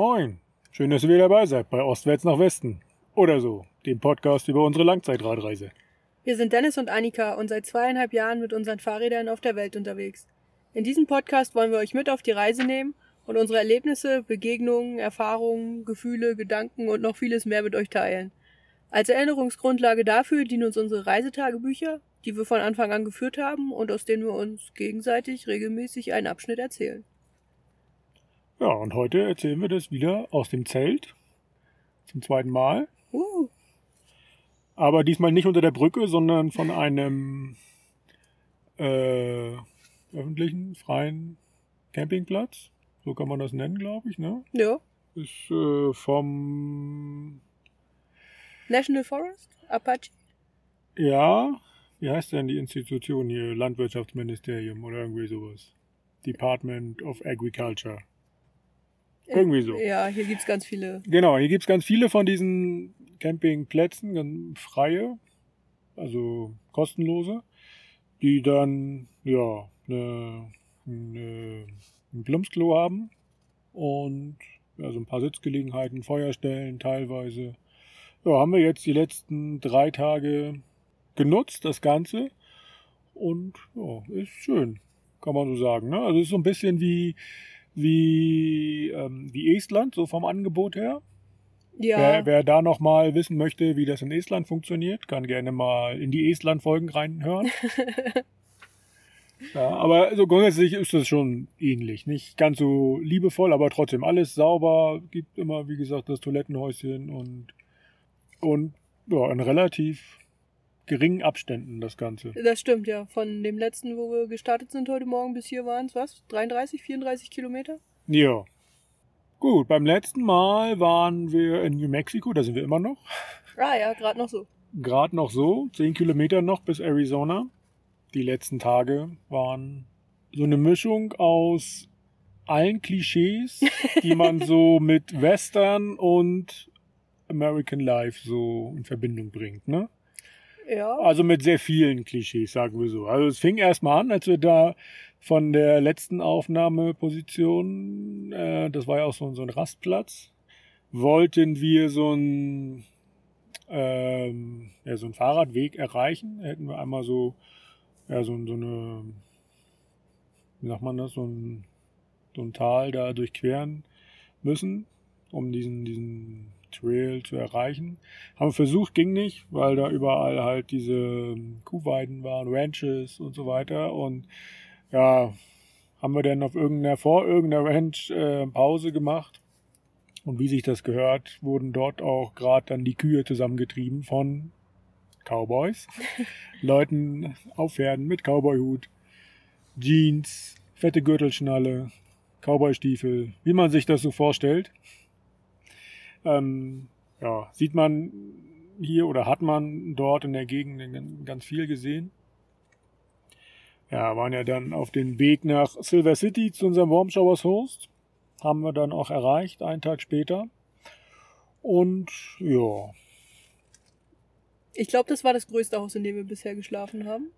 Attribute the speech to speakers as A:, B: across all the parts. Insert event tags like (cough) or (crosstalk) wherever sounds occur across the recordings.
A: Moin. Schön, dass ihr wieder dabei seid bei Ostwärts nach Westen. Oder so, dem Podcast über unsere Langzeitradreise.
B: Wir sind Dennis und Annika und seit zweieinhalb Jahren mit unseren Fahrrädern auf der Welt unterwegs. In diesem Podcast wollen wir euch mit auf die Reise nehmen und unsere Erlebnisse, Begegnungen, Erfahrungen, Gefühle, Gedanken und noch vieles mehr mit euch teilen. Als Erinnerungsgrundlage dafür dienen uns unsere Reisetagebücher, die wir von Anfang an geführt haben und aus denen wir uns gegenseitig regelmäßig einen Abschnitt erzählen.
A: Ja, und heute erzählen wir das wieder aus dem Zelt. Zum zweiten Mal.
B: Uh,
A: Aber diesmal nicht unter der Brücke, sondern von einem äh, öffentlichen, freien Campingplatz. So kann man das nennen, glaube ich. Ne?
B: ja.
A: Ist äh, vom,
B: National Forest? Apache?
A: ja, wie heißt denn die Institution hier? Landwirtschaftsministerium oder irgendwie sowas. Department of Agriculture. Irgendwie so.
B: Ja, hier gibt's ganz viele.
A: Genau, hier gibt's ganz viele von diesen Campingplätzen, ganz freie, also kostenlose, die dann ja eine, eine, ein Plumpsklo haben und ja, so ein paar Sitzgelegenheiten, Feuerstellen teilweise. Ja, haben wir jetzt die letzten drei Tage genutzt, das Ganze. Und ja, ist schön, kann man so sagen. Ne? Also ist so ein bisschen wie, wie, ähm, wie Estland, so vom Angebot her.
B: Ja,
A: Wer, wer da noch mal wissen möchte, wie das in Estland funktioniert, kann gerne mal in die Estland-Folgen reinhören. (laughs) ja, aber so grundsätzlich ist das schon ähnlich. Nicht ganz so liebevoll, aber trotzdem alles sauber. Gibt immer, wie gesagt, das Toilettenhäuschen und, und ja, in relativ geringen Abständen das Ganze.
B: das stimmt ja. Von dem letzten, wo wir gestartet sind heute Morgen bis hier waren es was? 33, 34 Kilometer?
A: Ja. Gut, beim letzten Mal waren wir in New Mexico, da sind wir immer noch.
B: Ah ja, gerade noch so.
A: Gerade noch so, 10 Kilometer noch bis Arizona. Die letzten Tage waren so eine Mischung aus allen Klischees, die man (laughs) so mit Western und American Life so in Verbindung bringt, ne?
B: Ja.
A: Also mit sehr vielen Klischees, sagen wir so. Also es fing erstmal an, als wir da von der letzten Aufnahmeposition, äh, das war ja auch so, so ein Rastplatz, wollten wir so ein ähm, ja, so einen Fahrradweg erreichen. Hätten wir einmal so, ja, so, so eine, wie sagt man das, so ein, so ein Tal da durchqueren müssen, um diesen, diesen Trail zu erreichen. Haben wir versucht, ging nicht, weil da überall halt diese Kuhweiden waren, Ranches und so weiter. Und ja, haben wir dann auf irgendeiner, vor irgendeiner Ranch äh, Pause gemacht. Und wie sich das gehört, wurden dort auch gerade dann die Kühe zusammengetrieben von Cowboys. (laughs) Leuten auf Pferden mit Cowboyhut, Jeans, fette Gürtelschnalle, Cowboystiefel, wie man sich das so vorstellt. Ähm, ja, sieht man hier oder hat man dort in der Gegend ganz viel gesehen. Ja, waren ja dann auf dem Weg nach Silver City zu unserem Warm Showers Host. Haben wir dann auch erreicht, einen Tag später. Und ja,
B: Ich glaube, das war das größte Haus, in dem wir bisher geschlafen haben.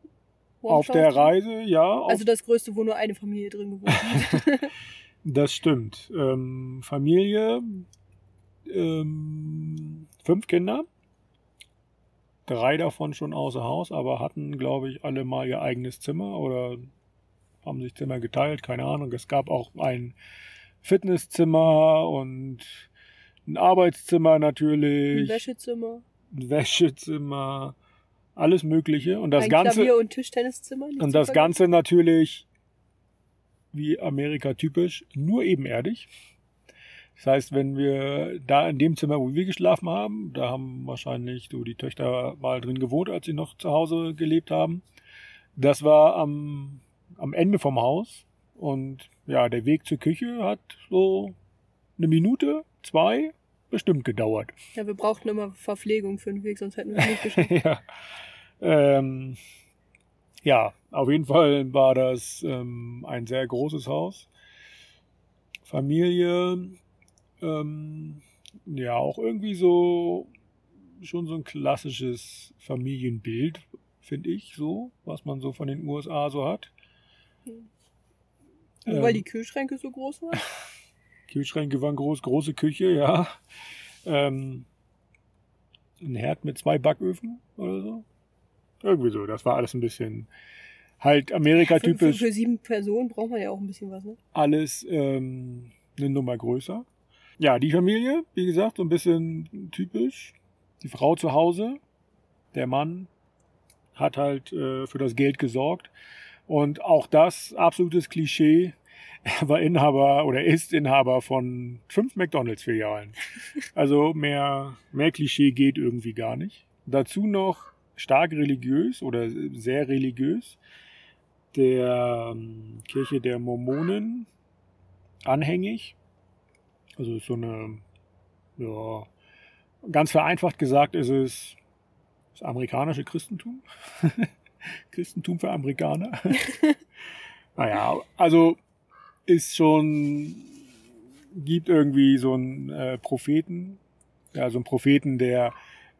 A: auf der Reise, ja,
B: Also das größte, wo nur eine Familie drin gewohnt hat. (laughs)
A: das stimmt. Ähm, Familie, ähm, fünf Kinder. Drei davon schon außer Haus, aber hatten, glaube ich, alle mal ihr eigenes Zimmer oder haben sich Zimmer geteilt, keine Ahnung. Es gab auch ein Fitnesszimmer und ein Arbeitszimmer
B: Ein
A: natürlich,
B: Wäschezimmer,
A: ein Wäschezimmer, alles Mögliche. Und das
B: ein
A: Ganze.
B: Klavier- und Tischtenniszimmer.
A: Und das. Ganze natürlich, wie Amerika typisch, nur ebenerdig. Das heißt, wenn wir da in dem Zimmer, wo wir geschlafen haben, da haben wahrscheinlich so die Töchter mal drin gewohnt, als sie noch zu Hause gelebt haben. Das war am, am Ende vom Haus. Und ja, der Weg zur Küche hat so eine Minute, zwei bestimmt gedauert.
B: Ja, wir brauchten immer Verpflegung für den Weg, sonst hätten wir es nicht (laughs) geschafft.
A: ja. Ähm, ja, auf jeden Fall war das ähm, ein sehr großes Haus. Familie, ähm, ja, auch irgendwie so schon so ein klassisches Familienbild, finde ich, so, was man so von den USA so hat.
B: Nur weil
A: Ähm,
B: die Kühlschränke so groß waren. (laughs)
A: Kühlschränke waren groß, große Küche, ja. Ähm, ein Herd mit zwei Backöfen oder so. Irgendwie so. Das war alles ein bisschen halt Amerika-typisch.
B: Für, für, sieben Personen braucht man ja auch ein bisschen was, ne?
A: Alles ähm, eine Nummer größer. Ja, die Familie, wie gesagt, so ein bisschen typisch. Die Frau zu Hause, der Mann hat halt äh, für das Geld gesorgt. Und auch das absolutes Klischee. Er war Inhaber oder ist Inhaber von fünf McDonalds-Filialen. (laughs) Also mehr, mehr Klischee geht irgendwie gar nicht. Dazu noch stark religiös oder sehr religiös. Der ähm, Kirche der Mormonen anhängig. Also so eine, ja, ganz vereinfacht gesagt ist es das amerikanische Christentum. (laughs) Christentum für Amerikaner. (laughs) naja, also ist schon, gibt irgendwie so einen äh, Propheten, ja, so einen Propheten, der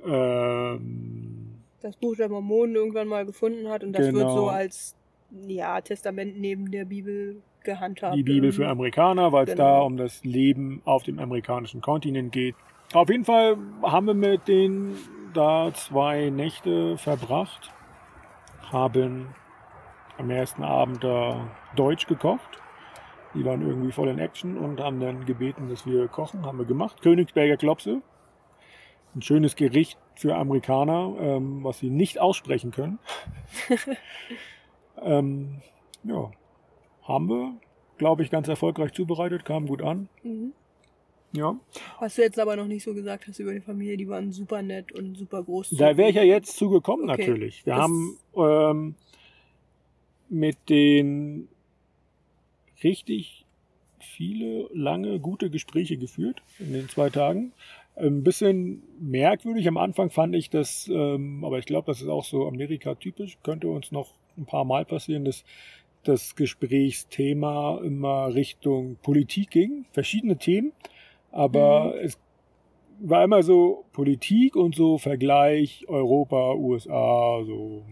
A: ähm,
B: das Buch der Mormonen irgendwann mal gefunden hat und das
A: Genau.
B: wird so als ja, Testament neben der Bibel gehandhabt.
A: die Bibel für. Amerikaner, weil es
B: Genau.
A: da um das Leben auf dem amerikanischen Kontinent geht. Auf jeden Fall haben wir mit denen da zwei Nächte verbracht, haben am ersten Abend da Deutsch gekocht. Die waren irgendwie voll in Action und haben dann gebeten, dass wir kochen. Haben wir gemacht. Königsberger Klopse. Ein schönes Gericht für Amerikaner, ähm, was sie nicht aussprechen können. (laughs) ähm, ja, haben wir, glaube ich, ganz erfolgreich zubereitet, kam gut an.
B: Mhm.
A: Ja.
B: Was du jetzt aber noch nicht so gesagt hast über die Familie, die waren super nett und super groß.
A: Da wäre ich ja jetzt zugekommen,
B: Okay.
A: natürlich. Wir
B: Das-
A: haben ähm, mit den richtig viele, lange, gute Gespräche geführt in den zwei Tagen. Ein bisschen merkwürdig am Anfang fand ich das, ähm, aber ich glaube, das ist auch so Amerika-typisch, könnte uns noch ein paar Mal passieren, dass das Gesprächsthema immer Richtung Politik ging, verschiedene Themen, aber es war immer so Politik und so Vergleich Europa, USA, so.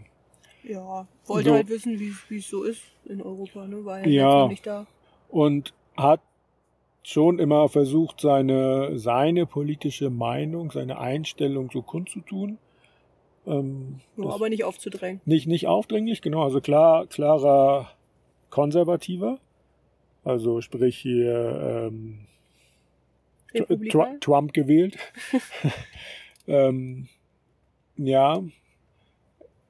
B: Ja, wollte
A: So.
B: halt wissen, wie es so ist in Europa, ne? War ja,
A: Ja.
B: nicht da.
A: Und hat schon immer versucht, seine, seine politische Meinung, seine Einstellung so kundzutun. Ähm,
B: Nur
A: das-
B: aber nicht aufzudrängen.
A: nicht, nicht aufdringlich, genau, also klar, klarer Konservativer. Also sprich hier ähm, Tr-? Tr- Trump gewählt. (laughs) ähm, ja,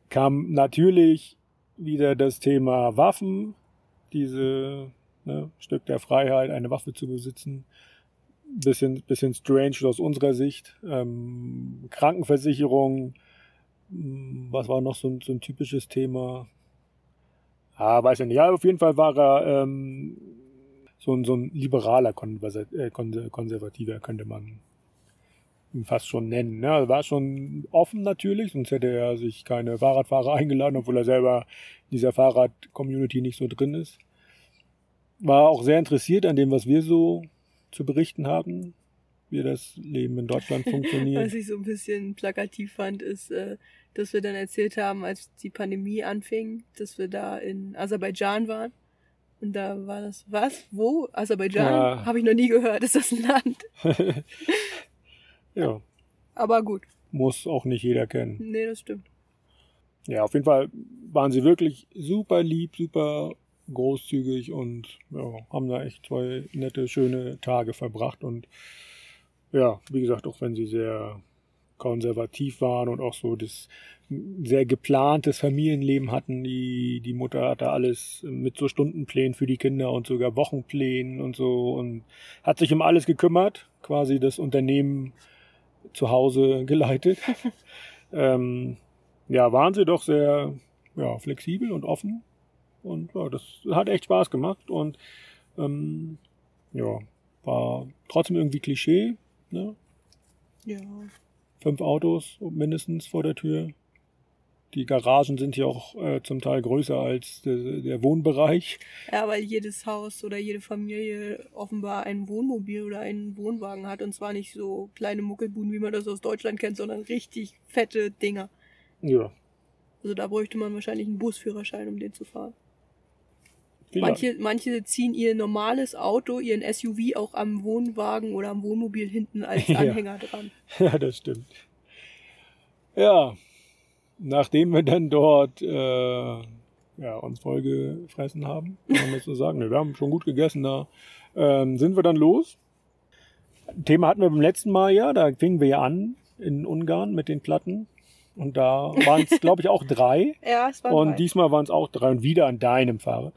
A: kam natürlich wieder das Thema Waffen, diese ne, Stück der Freiheit, eine Waffe zu besitzen. Bisschen, bisschen strange aus unserer Sicht. Ähm, Krankenversicherung, mh, was war noch so ein, so ein typisches Thema? Ah, weiß ich nicht. Ja, auf jeden Fall war er ähm, so, ein, so ein liberaler Konversa äh, Konser- Konservativer, könnte man ihn fast schon nennen. Ne? Er war schon offen natürlich, sonst hätte er sich keine Fahrradfahrer (laughs) eingeladen, obwohl er selber in dieser Fahrrad-Community nicht so drin ist. War auch sehr interessiert an dem, was wir so zu berichten haben, wie das Leben in Deutschland funktioniert.
B: Was ich so ein bisschen plakativ fand, ist, äh, dass wir dann erzählt haben, als die Pandemie anfing, dass wir da in Aserbaidschan waren. Und da war das, was? Wo? Aserbaidschan?
A: Ja.
B: Habe ich noch nie gehört. Ist das ein Land? (laughs)
A: ja,
B: Aber gut.
A: muss auch nicht jeder kennen.
B: Nee, das stimmt.
A: Ja, auf jeden Fall waren sie wirklich super lieb, super großzügig und ja, haben da echt zwei nette, schöne Tage verbracht. Und ja, wie gesagt, auch wenn sie sehr konservativ waren und auch so das sehr geplantes Familienleben hatten, die, die Mutter hatte alles mit so Stundenplänen für die Kinder und sogar Wochenplänen und so und hat sich um alles gekümmert, quasi das Unternehmen zu Hause geleitet. (laughs) ähm, ja, waren sie doch sehr ja, flexibel und offen. Und ja, das hat echt Spaß gemacht. Und ähm, ja, war trotzdem irgendwie Klischee. Ne?
B: Ja.
A: Fünf Autos mindestens vor der Tür. Die Garagen sind ja auch äh, zum Teil größer als der, der Wohnbereich.
B: Ja, weil jedes Haus oder jede Familie offenbar ein Wohnmobil oder einen Wohnwagen hat. Und zwar nicht so kleine Muckelbuden, wie man das aus Deutschland kennt, sondern richtig fette Dinger.
A: Ja,
B: Also da bräuchte man wahrscheinlich einen Busführerschein, um den zu fahren. Manche, manche ziehen ihr normales Auto, ihren SUV auch am Wohnwagen oder am Wohnmobil hinten als (laughs)
A: Ja.
B: Anhänger dran. (laughs)
A: Ja, das stimmt. Ja, nachdem wir dann dort äh, ja, uns vollgefressen haben, kann man so sagen, ne, wir haben schon gut gegessen da, ähm, sind wir dann los. Thema hatten wir beim letzten Mal ja, da fingen wir ja an in Ungarn mit den Platten. Und da waren es, (laughs) glaube ich, auch drei.
B: Ja, es war
A: Und
B: drei.
A: diesmal waren es auch drei und wieder an deinem Fahrrad.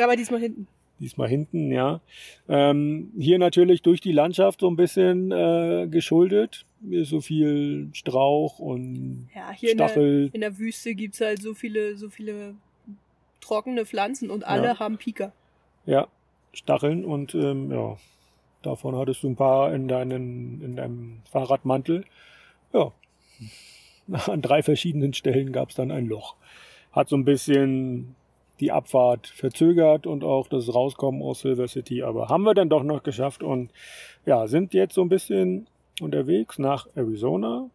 B: Aber diesmal hinten.
A: Diesmal hinten, ja. Ähm, hier natürlich durch die Landschaft so ein bisschen äh, geschuldet. Hier ist so viel Strauch und
B: Ja, hier in der,
A: Stachel.
B: in der Wüste gibt's halt so viele, so viele trockene Pflanzen und alle
A: Ja.
B: haben Pika.
A: Ja, Stacheln und ähm, ja, davon hattest du ein paar in, deinen, in deinem Fahrradmantel. Ja, (laughs) an drei verschiedenen Stellen gab es dann ein Loch. Hat so ein bisschen die Abfahrt verzögert und auch das Rauskommen aus Silver City, aber haben wir dann doch noch geschafft und ja, sind jetzt so ein bisschen unterwegs nach Arizona,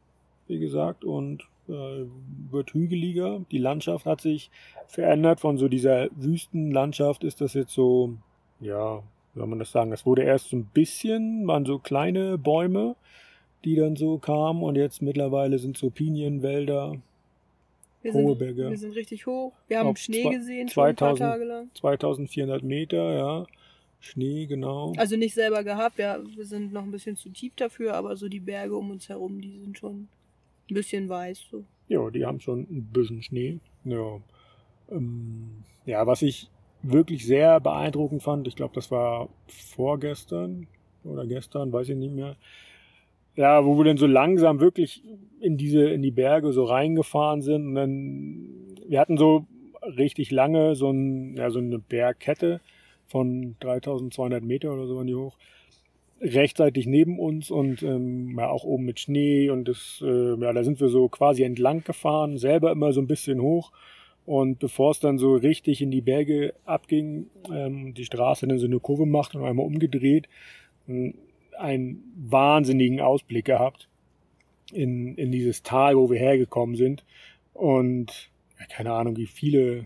A: wie gesagt, und äh, wird hügeliger. Die Landschaft hat sich verändert. Von so dieser Wüstenlandschaft ist das jetzt so, ja, soll man das sagen? Es wurde erst so ein bisschen, waren so kleine Bäume, die dann so kamen und jetzt mittlerweile sind so Pinienwälder,
B: Wir
A: Hohe
B: sind,
A: Berge.
B: wir sind richtig hoch. Wir haben
A: Auf
B: Schnee
A: zwei-
B: gesehen, schon ein paar
A: 2000
B: Tage lang.
A: 2400 Meter, ja. Schnee, genau.
B: Also nicht selber gehabt, ja, wir sind noch ein bisschen zu tief dafür, aber so die Berge um uns herum, die sind schon ein bisschen weiß. So.
A: Ja, die haben schon ein bisschen Schnee. Ja, ähm, ja was ich wirklich sehr beeindruckend fand, ich glaube, das war vorgestern oder gestern, weiß ich nicht mehr. Ja, wo wir dann so langsam wirklich in diese, in die Berge so reingefahren sind und dann, wir hatten so richtig lange so, ein, ja, so eine Bergkette von 3200 Meter oder so waren die hoch rechtzeitig neben uns und ähm, ja, auch oben mit Schnee und das, äh, ja, da sind wir so quasi entlang gefahren, selber immer so ein bisschen hoch und bevor es dann so richtig in die Berge abging, ähm, die Straße dann so eine Kurve macht und einmal umgedreht, einen wahnsinnigen Ausblick gehabt in, in dieses Tal, wo wir hergekommen sind und ja, keine Ahnung, wie viele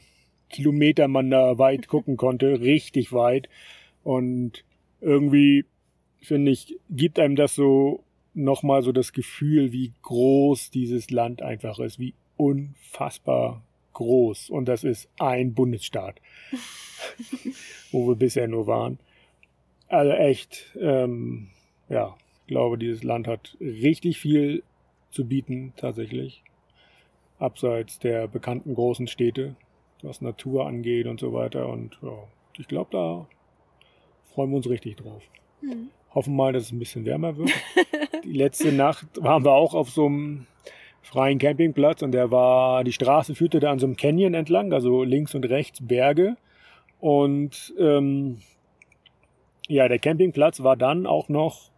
A: Kilometer man da weit (laughs) gucken konnte, richtig weit und irgendwie finde ich, gibt einem das so nochmal so das Gefühl, wie groß dieses Land einfach ist, wie unfassbar groß. Und das ist ein Bundesstaat, (laughs) wo wir bisher nur waren. Also echt, ähm, ja, ich glaube, dieses Land hat richtig viel zu bieten, tatsächlich. Abseits der bekannten großen Städte, was Natur angeht und so weiter. Und ja, ich glaube, da freuen wir uns richtig drauf.
B: Hm.
A: Hoffen mal, dass es ein bisschen wärmer wird. (laughs) Die letzte Nacht waren wir auch auf so einem freien Campingplatz und der war, die Straße führte da an so einem Canyon entlang, also links und rechts Berge. Und ähm, ja, der Campingplatz war dann auch noch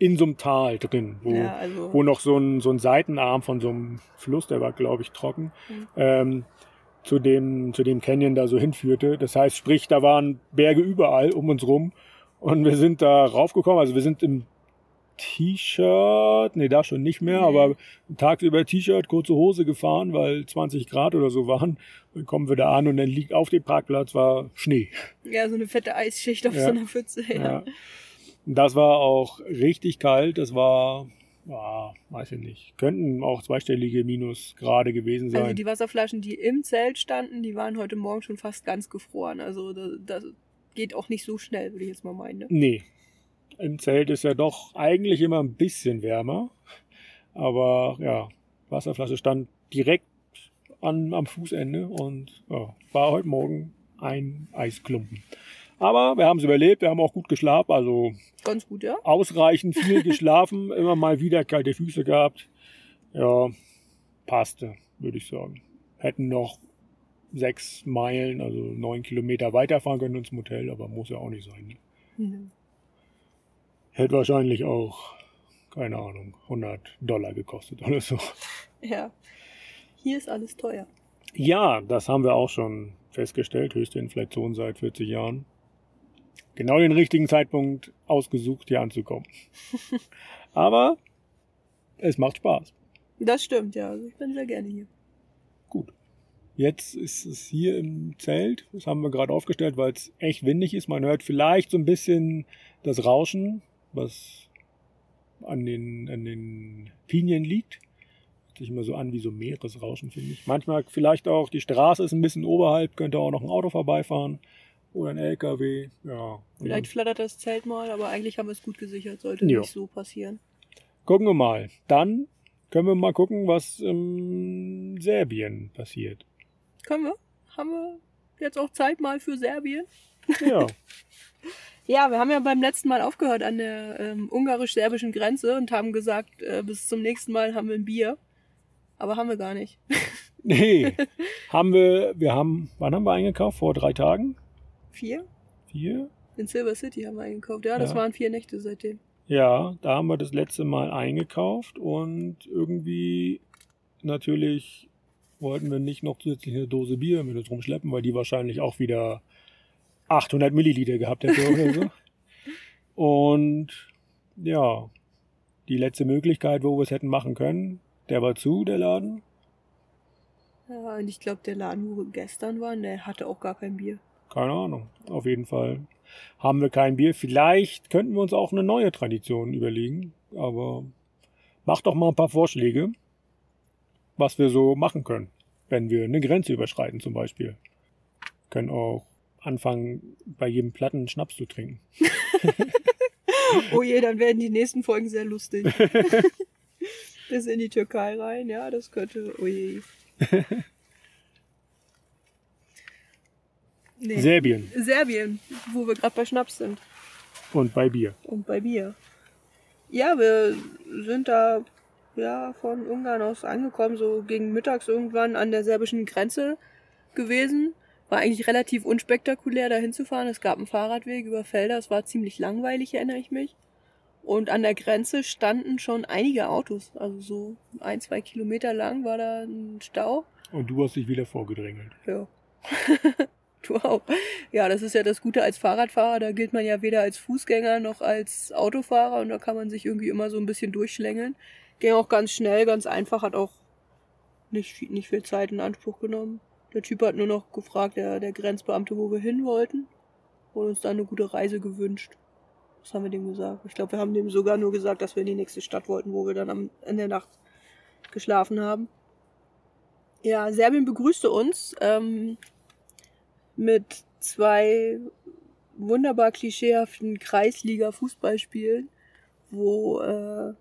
A: in so einem Tal drin, wo,
B: Ja, also
A: wo noch so ein, so ein Seitenarm von so einem Fluss, der war, glaube ich, trocken,
B: Mhm.
A: ähm, zu, dem, zu dem Canyon da so hinführte. Das heißt, sprich, da waren Berge überall um uns rum und wir sind da raufgekommen. Also wir sind im T-Shirt, nee, da schon nicht mehr,
B: Nee.
A: aber tagsüber T-Shirt, kurze Hose gefahren, weil 20 Grad oder so waren. Dann kommen wir da an und dann liegt auf dem Parkplatz war Schnee.
B: ja, so eine fette Eisschicht auf
A: Ja.
B: so einer Pfütze. Ja.
A: Ja. Das war auch richtig kalt. Das war, ja, weiß ich nicht, könnten auch zweistellige Minusgrade gewesen sein.
B: Also die Wasserflaschen, die im Zelt standen, die waren heute Morgen schon fast ganz gefroren. Also das, das geht auch nicht so schnell, würde ich jetzt mal meinen. Ne?
A: nee, im Zelt ist ja doch eigentlich immer ein bisschen wärmer. Aber ja, Wasserflasche stand direkt an, am Fußende und ja, war heute Morgen ein Eisklumpen. Aber wir haben es überlebt, wir haben auch gut geschlafen, also
B: Ganz gut, ja?
A: ausreichend viel (laughs) geschlafen, immer mal wieder kalte Füße gehabt. Ja, passte, würde ich sagen. Hätten noch sechs Meilen, also neun Kilometer weiterfahren können ins Motel, aber muss ja auch nicht sein. Ne?
B: Mhm.
A: Hätte wahrscheinlich auch, keine Ahnung, 100 Dollar gekostet oder so.
B: Ja. Hier ist alles teuer.
A: Ja, das haben wir auch schon festgestellt. Höchste Inflation seit 40 Jahren. Genau den richtigen Zeitpunkt ausgesucht, hier anzukommen. (laughs) Aber es macht Spaß.
B: Das stimmt, ja. Also ich bin sehr gerne hier.
A: Gut. Jetzt ist es hier im Zelt. Das haben wir gerade aufgestellt, weil es echt windig ist. Man hört vielleicht so ein bisschen das Rauschen, was an den, an den Pinien liegt. Hört sich immer so an wie so Meeresrauschen, finde ich. Manchmal vielleicht auch, die Straße ist ein bisschen oberhalb, könnte auch noch ein Auto vorbeifahren oder ein LKW. Ja.
B: Vielleicht flattert das Zelt mal, aber eigentlich haben wir es gut gesichert. Sollte
A: Ja.
B: nicht so passieren.
A: Gucken wir mal. Dann können wir mal gucken, was in Serbien passiert.
B: Können wir? Haben wir jetzt auch Zeit mal für Serbien?
A: Ja, (laughs)
B: Ja, wir haben ja beim letzten Mal aufgehört an der ähm, ungarisch-serbischen Grenze und haben gesagt, äh, bis zum nächsten Mal haben wir ein Bier. Aber haben wir gar nicht.
A: nee. (laughs) haben wir, wir haben, wann haben wir eingekauft? Vor drei Tagen?
B: Vier?
A: Vier?
B: In Silver City haben wir eingekauft. Ja, das
A: Ja.
B: waren vier Nächte seitdem.
A: Ja, da haben wir das letzte Mal eingekauft und irgendwie natürlich wollten wir nicht noch zusätzlich eine Dose Bier mit uns rumschleppen, weil die wahrscheinlich auch wieder 800 Milliliter gehabt hätte oder so. (laughs) Und ja, die letzte Möglichkeit, wo wir es hätten machen können, der war zu, der Laden.
B: Ja, und ich glaube, der Laden, wo wir gestern waren, der hatte auch gar kein Bier.
A: Keine Ahnung. Auf jeden Fall haben wir kein Bier. Vielleicht könnten wir uns auch eine neue Tradition überlegen. Aber mach doch mal ein paar Vorschläge, was wir so machen können, wenn wir eine Grenze überschreiten zum Beispiel. Können auch anfangen, bei jedem Platten Schnaps zu trinken. (laughs)
B: Oh je, dann werden die nächsten Folgen sehr lustig. (laughs) Bis in die Türkei rein, ja, das könnte. Oh je. (laughs) Nee.
A: Serbien
B: Serbien, wo wir gerade bei Schnaps sind
A: und bei Bier.
B: und bei Bier. Ja, wir sind da ja von Ungarn aus angekommen, so gegen mittags irgendwann an der serbischen Grenze gewesen. War eigentlich relativ unspektakulär, da hinzufahren. Es gab einen Fahrradweg über Felder, es war ziemlich langweilig, erinnere ich mich. Und an der Grenze standen schon einige Autos. Also so ein, zwei Kilometer lang war da ein Stau.
A: Und du hast dich wieder vorgedrängelt.
B: Ja. (laughs) (laughs) auch. Ja, das ist ja das Gute als Fahrradfahrer. Da gilt man ja weder als Fußgänger noch als Autofahrer und da kann man sich irgendwie immer so ein bisschen durchschlängeln. Ging auch ganz schnell, ganz einfach, hat auch nicht viel, nicht viel Zeit in Anspruch genommen. Der Typ hat nur noch gefragt, der, der Grenzbeamte, wo wir hin wollten und uns dann eine gute Reise gewünscht. Was haben wir dem gesagt? Ich glaube, wir haben dem sogar nur gesagt, dass wir in die nächste Stadt wollten, wo wir dann am, in der Nacht geschlafen haben. Ja, Serbien begrüßte uns ähm, mit zwei wunderbar klischeehaften Kreisliga-Fußballspielen, wo äh,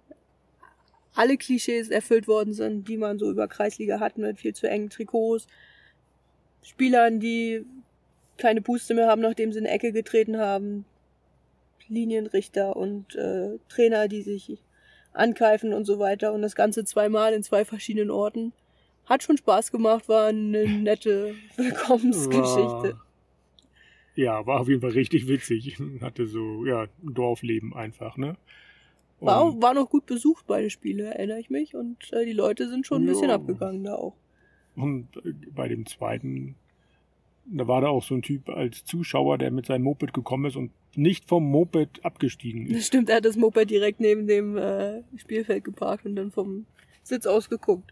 B: alle Klischees erfüllt worden sind, die man so über Kreisliga hat, mit viel zu engen Trikots, Spielern, die keine Puste mehr haben, nachdem sie in eine Ecke getreten haben, Linienrichter und äh, Trainer, die sich ankeifen und so weiter und das Ganze zweimal in zwei verschiedenen Orten. Hat schon Spaß gemacht, war eine nette Willkommensgeschichte.
A: War, ja, war auf jeden Fall richtig witzig. (laughs) Hatte so, ja, ein Dorfleben einfach, ne?
B: War, auch, war noch gut besucht, beide Spiele, erinnere ich mich. Und äh, die Leute sind schon ein bisschen
A: Ja.
B: abgegangen da auch.
A: Und äh, bei dem zweiten, da war da auch so ein Typ als Zuschauer, der mit seinem Moped gekommen ist und nicht vom Moped abgestiegen
B: Das
A: ist.
B: stimmt, er hat das Moped direkt neben dem äh, Spielfeld geparkt und dann vom Sitz aus geguckt.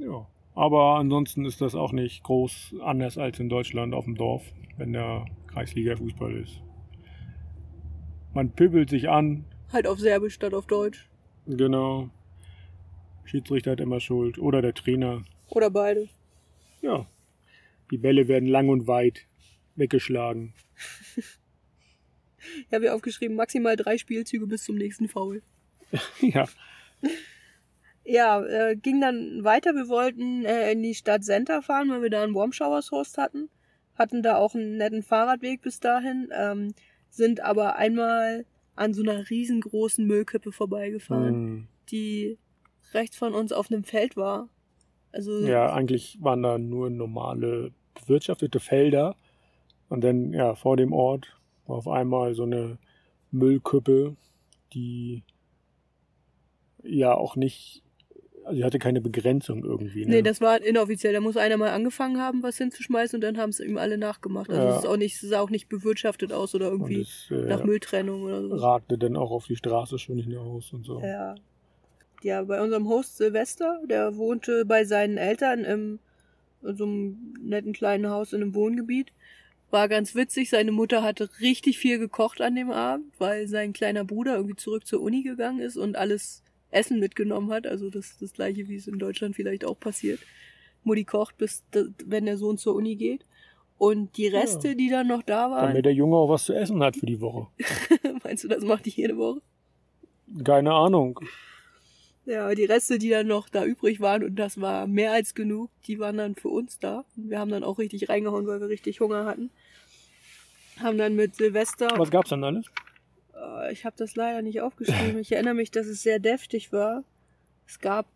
A: Ja. Aber ansonsten ist das auch nicht groß anders als in Deutschland auf dem Dorf, wenn der Kreisliga-Fußball ist. Man pübelt sich an,
B: Halt auf Serbisch statt auf Deutsch.
A: genau. Schiedsrichter hat immer Schuld. Oder der Trainer.
B: Oder beide.
A: Ja. Die Bälle werden lang und weit weggeschlagen. (laughs)
B: Ich habe hier aufgeschrieben, maximal drei Spielzüge bis zum nächsten Foul. (laughs)
A: ja.
B: Ja, äh, ging dann weiter. Wir wollten äh, in die Stadt Center fahren, weil wir da einen Warm Showers Host hatten. Hatten da auch einen netten Fahrradweg bis dahin. Ähm, sind aber einmal an so einer riesengroßen Müllkippe vorbeigefahren,
A: Hm.
B: die rechts von uns auf einem Feld war. Also
A: Ja, eigentlich waren da nur normale bewirtschaftete Felder. Und dann, ja, vor dem Ort war auf einmal so eine Müllkippe, die ja auch nicht, also die hatte keine Begrenzung irgendwie. Ne?
B: Nee, das war inoffiziell. Da muss einer mal angefangen haben, was hinzuschmeißen und dann haben es ihm alle nachgemacht. Also
A: Ja.
B: es ist auch nicht, es sah auch nicht bewirtschaftet aus oder irgendwie
A: es äh,
B: nach Mülltrennung oder so.
A: ragte dann auch auf die Straße schon nicht mehr aus und so.
B: Ja. Ja, bei unserem Host Silvester, der wohnte bei seinen Eltern im in so einem netten kleinen Haus in einem Wohngebiet. War ganz witzig. Seine Mutter hatte richtig viel gekocht an dem Abend, weil sein kleiner Bruder irgendwie zurück zur Uni gegangen ist und alles Essen mitgenommen hat. Also das, das gleiche, wie es in Deutschland vielleicht auch passiert. Mutti kocht, bis wenn der Sohn zur Uni geht. Und die Reste, ja. die dann noch da waren.
A: Damit der Junge auch was zu essen hat für die Woche. (laughs)
B: Meinst du, das macht die jede Woche?
A: Keine Ahnung.
B: Ja, die Reste, die dann noch da übrig waren, und das war mehr als genug, die waren dann für uns da. Wir haben dann auch richtig reingehauen, weil wir richtig Hunger hatten. Haben dann mit Silvester.
A: Was gab's dann alles?
B: Äh, ich habe das leider nicht aufgeschrieben. Ich erinnere mich, dass es sehr deftig war. Es gab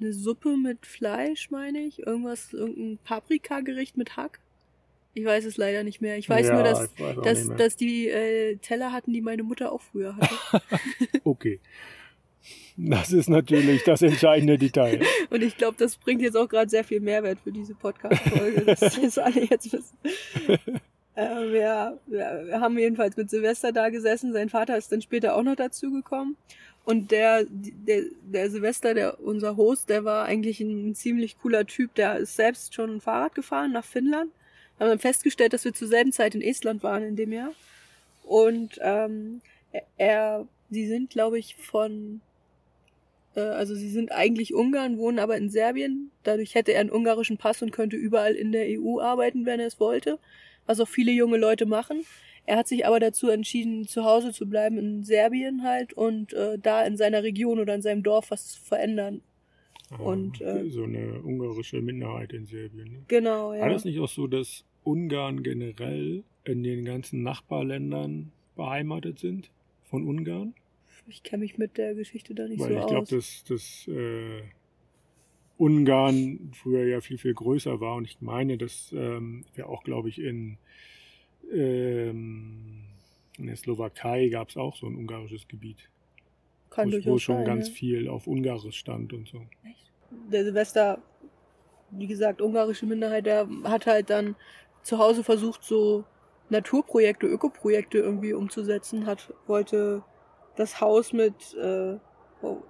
B: eine Suppe mit Fleisch, meine ich. Irgendwas, irgendein Paprikagericht mit Hack. Ich weiß es leider nicht mehr. Ich weiß ja, nur, dass, dass, dass die äh, Teller hatten, die meine Mutter auch früher hatte. (laughs)
A: okay. Das ist natürlich das entscheidende Detail. (laughs)
B: Und ich glaube, das bringt jetzt auch gerade sehr viel Mehrwert für diese Podcast-Folge, dass das alle jetzt wissen. (laughs) Äh, wir, wir haben jedenfalls mit Silvester da gesessen. Sein Vater ist dann später auch noch dazu gekommen. Und der, der, der Silvester, der, unser Host, der war eigentlich ein, ziemlich cooler Typ. Der ist selbst schon ein Fahrrad gefahren nach Finnland. Wir haben dann festgestellt, dass wir zur selben Zeit in Estland waren in dem Jahr. Und ähm, er, sie sind, glaube ich, von äh, also sie sind eigentlich Ungarn, wohnen aber in Serbien. Dadurch hätte er einen ungarischen Pass und könnte überall in der EU arbeiten, wenn er es wollte, was auch viele junge Leute machen. Er hat sich aber dazu entschieden, zu Hause zu bleiben in Serbien halt und äh, da in seiner Region oder in seinem Dorf was zu verändern.
A: Ah, und äh, so eine ungarische Minderheit in Serbien. Ne?
B: Genau, ja.
A: War das nicht auch so, dass Ungarn generell in den ganzen Nachbarländern beheimatet sind von Ungarn?
B: Ich kenne mich mit der Geschichte da nicht
A: Weil
B: so
A: ich
B: aus.
A: Ich glaube, dass, dass äh, Ungarn früher ja viel, viel größer war. Und ich meine, dass ähm, wir auch, glaube ich, in, ähm, in der Slowakei gab es auch so ein ungarisches Gebiet.
B: Kann
A: wo, wo schon
B: sein,
A: ganz
B: ja.
A: viel auf Ungarisch stand und so.
B: Echt? Der Silvester, wie gesagt, ungarische Minderheit, der hat halt dann zu Hause versucht, so Naturprojekte, Ökoprojekte irgendwie umzusetzen, hat, wollte das Haus mit, äh, oh,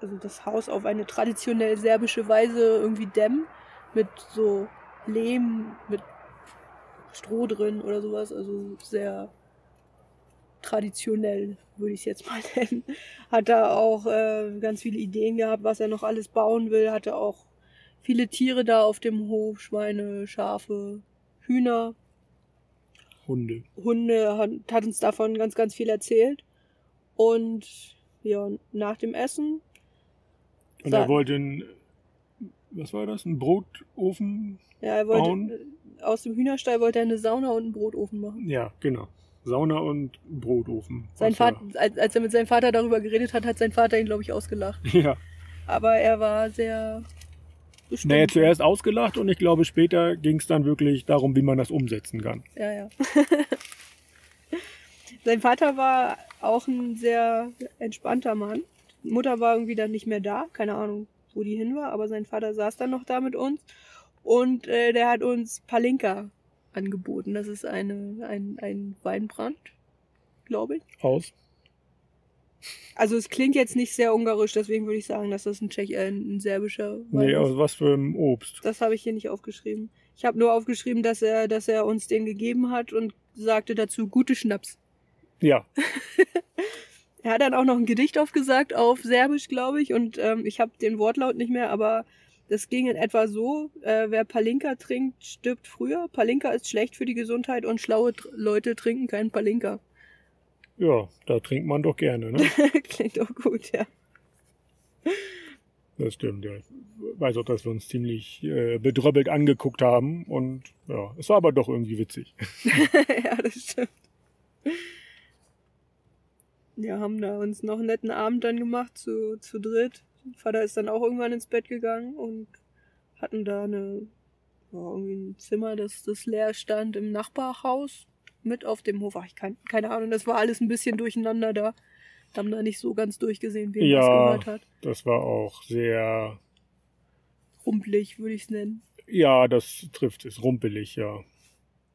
B: also das Haus auf eine traditionell serbische Weise irgendwie dämmen, mit so Lehm, mit Stroh drin oder sowas, also sehr traditionell, würde ich es jetzt mal (laughs) nennen. Hat da auch äh, ganz viele Ideen gehabt, was er noch alles bauen will, hatte auch viele Tiere da auf dem Hof, Schweine, Schafe, Hühner.
A: Hunde.
B: Hunde hat, hat uns davon ganz, ganz viel erzählt. Und ja, nach dem Essen.
A: Und er wollte ein, was war das, ein Brotofen
B: Ja, er wollte,
A: bauen?
B: aus dem Hühnerstall wollte er eine Sauna und einen Brotofen machen.
A: Ja, genau. Sauna und Brotofen.
B: Sein Vater, als, als er mit seinem Vater darüber geredet hat, hat sein Vater ihn, glaube ich, ausgelacht. (laughs)
A: Ja.
B: Aber er war sehr bestimmt.
A: Naja, zuerst ausgelacht und ich glaube, später ging es dann wirklich darum, wie man das umsetzen kann.
B: Ja, ja. (laughs) Sein Vater war auch ein sehr entspannter Mann. Mutter war irgendwie dann nicht mehr da, keine Ahnung, wo die hin war, aber sein Vater saß dann noch da mit uns und äh, der hat uns Palinka angeboten. Das ist eine, ein, ein Weinbrand, glaube ich.
A: Aus?
B: Also es klingt jetzt nicht sehr ungarisch, deswegen würde ich sagen, dass das ein, Tschech, äh, ein serbischer
A: Wein Nee, aus was für ein Obst?
B: Das habe ich hier nicht aufgeschrieben. Ich habe nur aufgeschrieben, dass er, dass er uns den gegeben hat und sagte dazu gute Schnaps.
A: Ja. (laughs)
B: er hat dann auch noch ein Gedicht aufgesagt auf Serbisch, glaube ich, und ähm, ich habe den Wortlaut nicht mehr, aber das ging in etwa so, äh, wer Palinka trinkt, stirbt früher. Palinka ist schlecht für die Gesundheit und schlaue Tr Leute trinken keinen Palinka.
A: Ja, da trinkt man doch gerne, ne? (laughs)
B: Klingt doch gut, ja.
A: Das stimmt, ja. Ich weiß auch, dass wir uns ziemlich äh, bedröppelt angeguckt haben und ja, es war aber doch irgendwie witzig. (laughs)
B: ja, das stimmt. Wir haben da uns noch einen netten Abend dann gemacht zu, zu dritt. Vater ist dann auch irgendwann ins Bett gegangen und hatten da eine, ja, irgendwie ein Zimmer, das, das leer stand im Nachbarhaus mit auf dem Hof. Ach, ich kann, keine Ahnung, das war alles ein bisschen durcheinander da. Haben da nicht so ganz durchgesehen, wem
A: ja,
B: das gehört hat.
A: Das war auch sehr
B: rumpelig, würde ich es nennen.
A: Ja, das trifft es, rumpelig, ja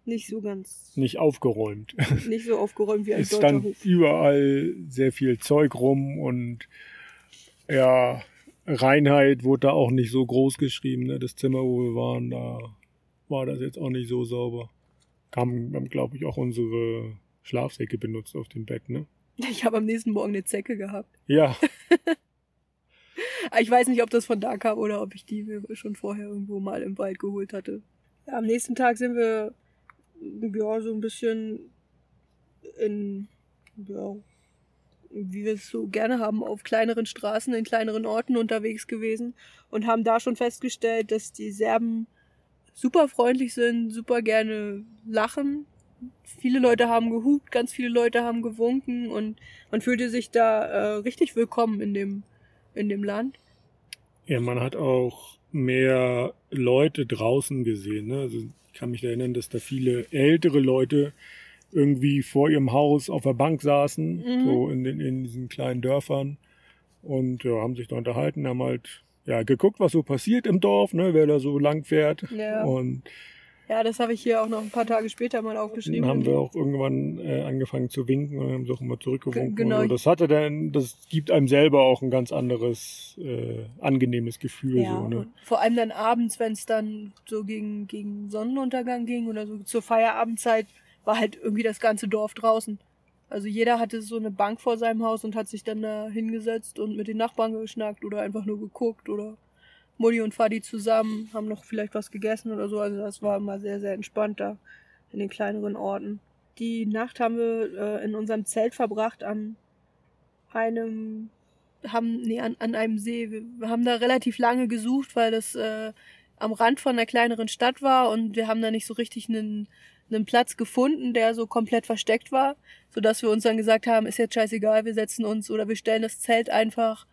B: nicht so ganz.
A: Nicht aufgeräumt. (laughs)
B: Nicht so aufgeräumt wie ein
A: es stand
B: Hof.
A: überall sehr viel Zeug rum und ja, Reinheit wurde da auch nicht so groß geschrieben. Ne? Das Zimmer, wo wir waren, da war das jetzt auch nicht so sauber. Haben, haben glaube ich, auch unsere Schlafsäcke benutzt auf dem Bett, ne? (laughs)
B: Ich habe am nächsten Morgen eine Zecke gehabt.
A: Ja. (laughs)
B: ich weiß nicht, ob das von da kam oder ob ich die schon vorher irgendwo mal im Wald geholt hatte. Ja, am nächsten Tag sind wir ja so ein bisschen in ja, wie wir es so gerne haben, auf kleineren Straßen, in kleineren Orten unterwegs gewesen und haben da schon festgestellt, dass die Serben super freundlich sind, super gerne lachen. Viele Leute haben gehupt, ganz viele Leute haben gewunken und man fühlte sich da äh, richtig willkommen in dem, in dem Land.
A: Ja, man hat auch mehr Leute draußen gesehen. Ne? Also kann mich erinnern, dass da viele ältere Leute irgendwie vor ihrem Haus auf der Bank saßen, mhm. so in, den, in diesen kleinen Dörfern und ja, haben sich da unterhalten, haben halt ja geguckt, was so passiert im Dorf, ne, wer da so lang fährt
B: ja.
A: und
B: ja, das habe ich hier auch noch ein paar Tage später mal aufgeschrieben.
A: Dann haben wir auch irgendwann äh, angefangen zu winken und haben sie auch immer zurückgewunken.
B: Genau.
A: So. Das hatte dann, das gibt einem selber auch ein ganz anderes äh, angenehmes Gefühl.
B: Ja,
A: so, ne?
B: vor allem dann abends, wenn es dann so gegen, gegen Sonnenuntergang ging oder so zur Feierabendzeit, war halt irgendwie das ganze Dorf draußen. Also jeder hatte so eine Bank vor seinem Haus und hat sich dann da hingesetzt und mit den Nachbarn geschnackt oder einfach nur geguckt oder Mutti und Fadi zusammen, haben noch vielleicht was gegessen oder so. Also das war immer sehr, sehr entspannt da in den kleineren Orten. Die Nacht haben wir äh, in unserem Zelt verbracht an einem, haben, nee, an, an einem See. Wir haben da relativ lange gesucht, weil das äh, am Rand von einer kleineren Stadt war und wir haben da nicht so richtig einen einen Platz gefunden, der so komplett versteckt war, so dass wir uns dann gesagt haben, ist jetzt scheißegal, wir setzen uns oder wir stellen das Zelt einfach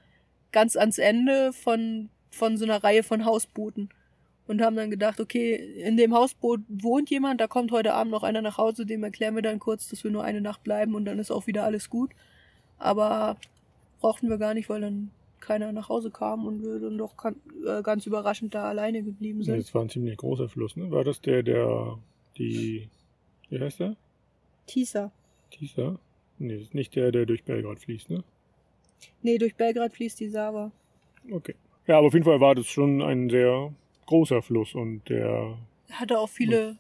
B: ganz ans Ende von, von so einer Reihe von Hausbooten und haben dann gedacht, okay, in dem Hausboot wohnt jemand, da kommt heute Abend noch einer nach Hause, dem erklären wir dann kurz, dass wir nur eine Nacht bleiben und dann ist auch wieder alles gut. Aber brauchten wir gar nicht, weil dann keiner nach Hause kam und wir dann doch äh, ganz überraschend da alleine geblieben sind.
A: Das war ein ziemlich großer Fluss, ne? War das der, der die, wie heißt der?
B: Tisa.
A: Tisa? Nee, das ist nicht der, der durch Belgrad fließt, ne?
B: Nee, durch Belgrad fließt die Sava.
A: Okay. Ja, aber auf jeden Fall war das schon ein sehr großer Fluss und der.
B: Hatte auch viele,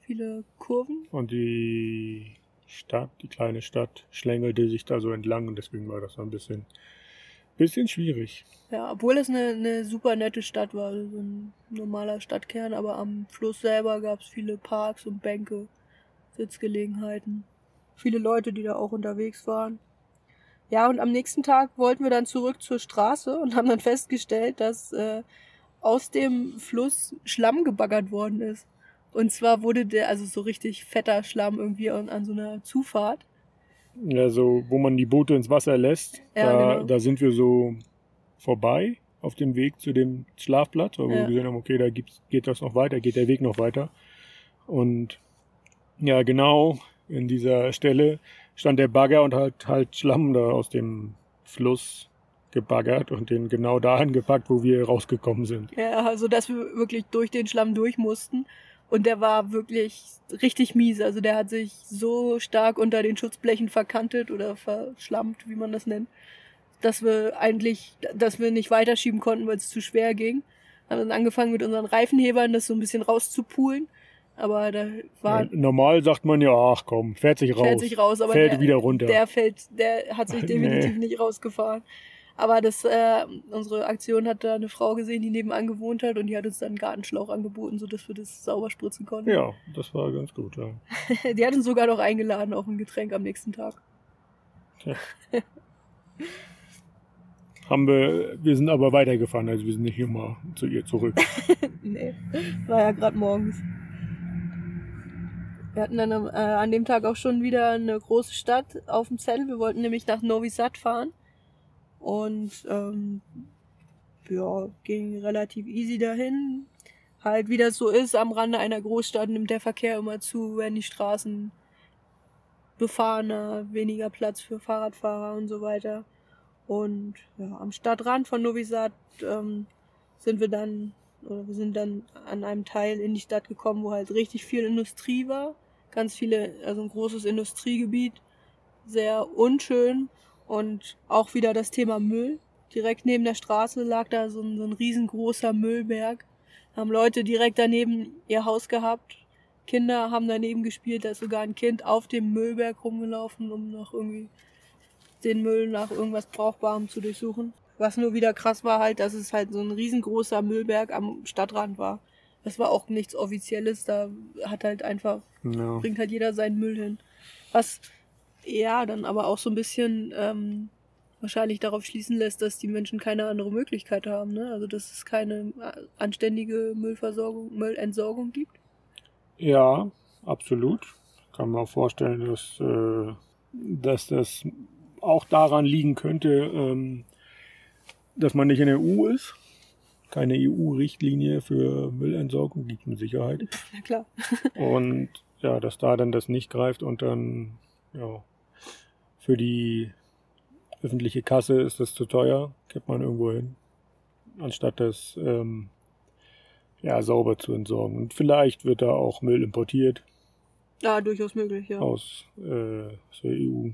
B: viele Kurven.
A: Und die Stadt, die kleine Stadt, schlängelte sich da so entlang und deswegen war das so ein bisschen bisschen schwierig.
B: Ja, obwohl es eine, eine super nette Stadt war, also so ein normaler Stadtkern, aber am Fluss selber gab es viele Parks und Bänke, Sitzgelegenheiten, viele Leute, die da auch unterwegs waren. Ja, und am nächsten Tag wollten wir dann zurück zur Straße und haben dann festgestellt, dass äh, aus dem Fluss Schlamm gebaggert worden ist. Und zwar wurde der, also so richtig fetter Schlamm irgendwie an, an so einer Zufahrt.
A: Ja, so, wo man die Boote ins Wasser lässt,
B: ja,
A: da,
B: genau.
A: da sind wir so vorbei auf dem Weg zu dem Schlafplatz, wo
B: Ja.
A: wir gesehen haben, okay, da gibt's, geht das noch weiter, geht der Weg noch weiter. Und ja, genau in dieser Stelle stand der Bagger und hat halt Schlamm da aus dem Fluss gebaggert und den genau dahin gepackt, wo wir rausgekommen sind.
B: Ja, also dass wir wirklich durch den Schlamm durch mussten. Und der war wirklich richtig mies. Also der hat sich so stark unter den Schutzblechen verkantet oder verschlammt, wie man das nennt, dass wir eigentlich, dass wir nicht weiterschieben konnten, weil es zu schwer ging. Haben dann angefangen mit unseren Reifenhebern das so ein bisschen rauszupulen. Aber da war
A: Ja, normal sagt man ja, ach komm, fährt sich raus.
B: fällt sich raus, aber
A: fällt
B: der,
A: wieder runter.
B: der fällt, der hat sich (laughs)
A: Nee.
B: definitiv nicht rausgefahren. Aber das, äh, unsere Aktion hat da eine Frau gesehen, die nebenan gewohnt hat und die hat uns dann einen Gartenschlauch angeboten, sodass wir das sauber spritzen konnten.
A: ja, das war ganz gut, ja. (laughs)
B: Die hat uns sogar noch eingeladen auf ein Getränk am nächsten Tag.
A: Haben wir, wir sind aber weitergefahren, also wir sind nicht hier mal zu ihr zurück. (laughs)
B: nee, war ja gerade morgens. Wir hatten dann äh, an dem Tag auch schon wieder eine große Stadt auf dem Zettel. Wir wollten nämlich nach Novi Sad fahren. Und ähm, ja, ging relativ easy dahin. Halt, wie das so ist, am Rande einer Großstadt nimmt der Verkehr immer zu, werden die Straßen befahrener, weniger Platz für Fahrradfahrer und so weiter. Und ja, am Stadtrand von Novi Sad ähm, sind wir dann, oder wir sind dann an einem Teil in die Stadt gekommen, wo halt richtig viel Industrie war. Ganz viele, also ein großes Industriegebiet, sehr unschön und auch wieder das Thema Müll. direkt neben der Straße lag da so ein, so ein riesengroßer Müllberg. Haben Leute direkt daneben ihr Haus gehabt. Kinder haben daneben gespielt, da ist sogar ein Kind auf dem Müllberg rumgelaufen, um noch irgendwie den Müll nach irgendwas Brauchbarem zu durchsuchen. Was nur wieder krass war halt, dass es halt so ein riesengroßer Müllberg am Stadtrand war. Das war auch nichts Offizielles, da hat halt einfach,
A: Ja.
B: bringt halt jeder seinen Müll hin. Was ja dann aber auch so ein bisschen ähm, wahrscheinlich darauf schließen lässt, dass die Menschen keine andere Möglichkeit haben. Ne? Also dass es keine äh, anständige Müllversorgung, Müllentsorgung gibt.
A: Ja, absolut. Kann man auch vorstellen, dass, äh, dass das auch daran liegen könnte, ähm, dass man nicht in der EU ist. Keine EU-Richtlinie für Müllentsorgung gibt mit Sicherheit. (laughs)
B: Na klar.
A: Und ja, dass da dann das nicht greift und dann, ja, für die öffentliche Kasse ist das zu teuer, kippt man irgendwo hin, anstatt das ähm, ja, sauber zu entsorgen. Und vielleicht wird da auch Müll importiert
B: Ja, durchaus möglich, ja.
A: aus, äh, aus der EU.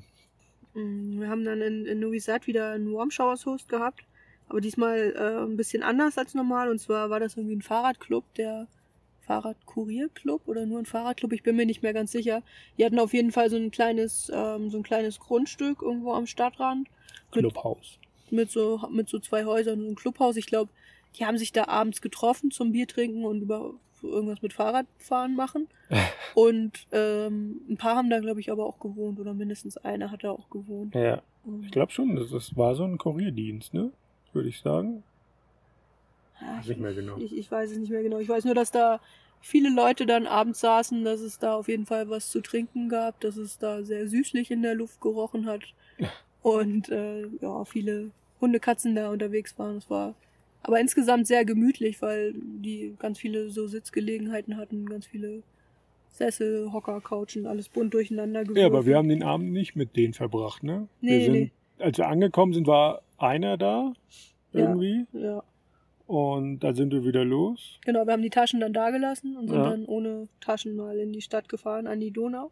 B: Mm, Wir haben dann in, in Novi Sad wieder einen Warm Showers Host gehabt, aber diesmal äh, ein bisschen anders als normal. Und zwar war das irgendwie ein Fahrradclub, der Fahrradkurierclub oder nur ein Fahrradclub, ich bin mir nicht mehr ganz sicher. Die hatten auf jeden Fall so ein kleines, ähm, so ein kleines Grundstück irgendwo am Stadtrand Mit-
A: Clubhaus.
B: mit so, mit so zwei Häusern und so ein Clubhaus. Ich glaube, die haben sich da abends getroffen zum Bier trinken und über irgendwas mit Fahrradfahren machen. (laughs) Und ähm, ein paar haben da, glaube ich, aber auch gewohnt oder mindestens einer hat da auch gewohnt.
A: Ja, ich glaube schon, das, das war so ein Kurierdienst, ne? Würde ich sagen.
B: Ja,
A: Weiß nicht mehr genau.
B: Ich, ich weiß es nicht mehr genau. Ich weiß nur, dass da viele Leute dann abends saßen, dass es da auf jeden Fall was zu trinken gab, dass es da sehr süßlich in der Luft gerochen hat. (laughs) Und äh, ja, viele Hunde, Katzen da unterwegs waren. Es war aber insgesamt sehr gemütlich, weil die ganz viele so Sitzgelegenheiten hatten, ganz viele Sessel, Hocker, Couchen, alles bunt durcheinander gewürfelt.
A: Ja, aber wir haben den Abend nicht mit denen verbracht, ne?
B: Nee,
A: wir sind,
B: nee.
A: Als wir angekommen sind, war einer da,
B: Ja.
A: irgendwie.
B: Ja,
A: Und da sind wir wieder los.
B: genau. Wir haben die Taschen dann da gelassen und sind
A: Ja.
B: dann ohne Taschen mal in die Stadt gefahren, an die Donau.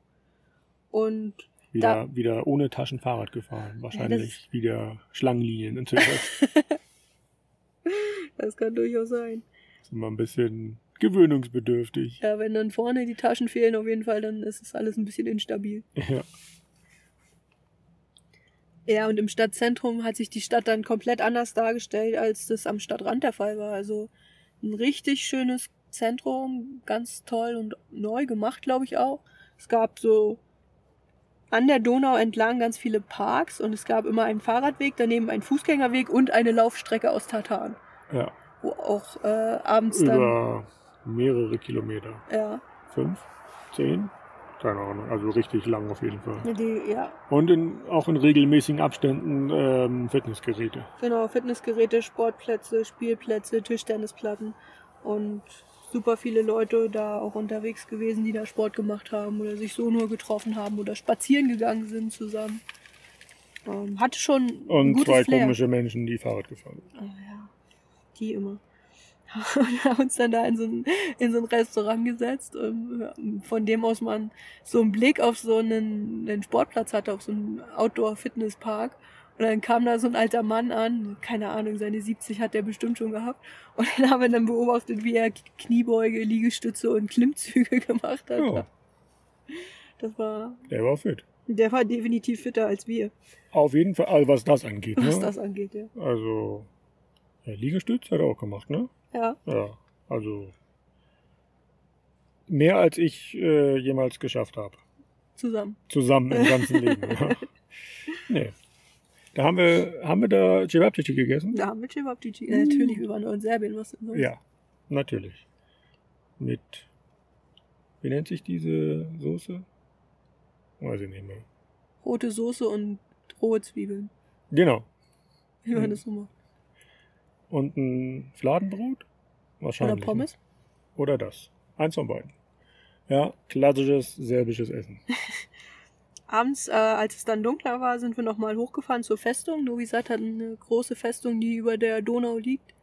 B: Und
A: Wieder, wieder ohne Taschen Fahrrad gefahren. Wahrscheinlich wieder Schlangenlinien was. (laughs)
B: das kann durchaus sein.
A: Sind wir ein bisschen gewöhnungsbedürftig.
B: Ja, wenn dann vorne die Taschen fehlen, auf jeden Fall, dann ist es alles ein bisschen instabil.
A: Ja.
B: Ja, und im Stadtzentrum hat sich die Stadt dann komplett anders dargestellt, als das am Stadtrand der Fall war. Also ein richtig schönes Zentrum, ganz toll und neu gemacht, glaube ich auch. Es gab so an der Donau entlang ganz viele Parks und es gab immer einen Fahrradweg, daneben einen Fußgängerweg und eine Laufstrecke aus Tartan,
A: ja.
B: wo auch äh, abends dann
A: Über mehrere Kilometer.
B: ja,
A: Fünf? Zehn? Keine Ahnung. Also richtig lang auf jeden Fall.
B: die, ja,
A: Und in, auch in regelmäßigen Abständen ähm, Fitnessgeräte.
B: Genau, Fitnessgeräte, Sportplätze, Spielplätze, Tischtennisplatten und super viele Leute da auch unterwegs gewesen, die da Sport gemacht haben oder sich so nur getroffen haben oder spazieren gegangen sind zusammen. Ähm, hatte schon ein
A: Und zwei
B: Flair.
A: komische Menschen, die Fahrrad gefahren sind.
B: Oh, ja, die immer. (laughs) Und haben uns dann da in so ein, in so ein Restaurant gesetzt, ähm, von dem aus man so einen Blick auf so einen, einen Sportplatz hatte, auf so einen Outdoor-Fitnesspark. Und dann kam da so ein alter Mann an, keine Ahnung, seine 70 hat der bestimmt schon gehabt. Und dann haben wir dann beobachtet, wie er Kniebeuge, Liegestütze und Klimmzüge (laughs) gemacht hat.
A: Ja,
B: Das war,
A: der war fit.
B: der war definitiv fitter als wir,
A: Auf jeden Fall, also was das angeht.
B: was
A: Ne?
B: das angeht, ja.
A: Also, ja, Liegestütz hat er auch gemacht, ne?
B: Ja,
A: Ja, also mehr als ich äh, jemals geschafft habe.
B: zusammen.
A: Zusammen im ganzen (laughs) Leben. ja. Nee. Da haben wir, haben wir da Cevapcici gegessen?
B: Da haben wir Cevapcici. Äh, natürlich, wir waren nur in Serbien, was denn sonst?
A: Ja, natürlich. Mit, wie nennt sich diese Soße? Weiß ich nicht mehr.
B: Rote Soße und rohe Zwiebeln.
A: Genau.
B: Wie man
A: Mhm.
B: das so macht.
A: Und ein Fladenbrot? Wahrscheinlich.
B: Oder Pommes.
A: Ne? Oder das. Eins von beiden. Ja, klassisches serbisches Essen. (laughs)
B: Abends, äh, als es dann dunkler war, sind wir nochmal hochgefahren zur Festung. Novi Sad hat eine große Festung, die über der Donau liegt.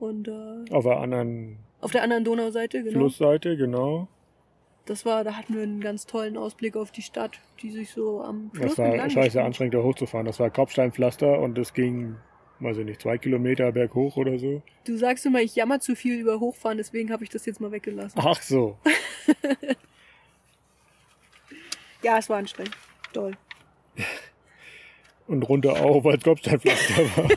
B: Und äh,
A: Auf der anderen
B: auf der anderen Donauseite, genau.
A: Flussseite, genau.
B: Das war, da hatten wir einen ganz tollen Ausblick auf die Stadt, die sich so am Fluss
A: Das war scheiße anstrengend, da hochzufahren. Das war Kopfsteinpflaster und es ging weiß ich nicht, zwei Kilometer berghoch oder so.
B: Du sagst immer, ich jammer zu viel über Hochfahren, deswegen habe ich das jetzt mal weggelassen.
A: Ach so. (laughs)
B: Ja, es war anstrengend. Toll.
A: Und runter auch, weil es Kopfsteinpflaster war.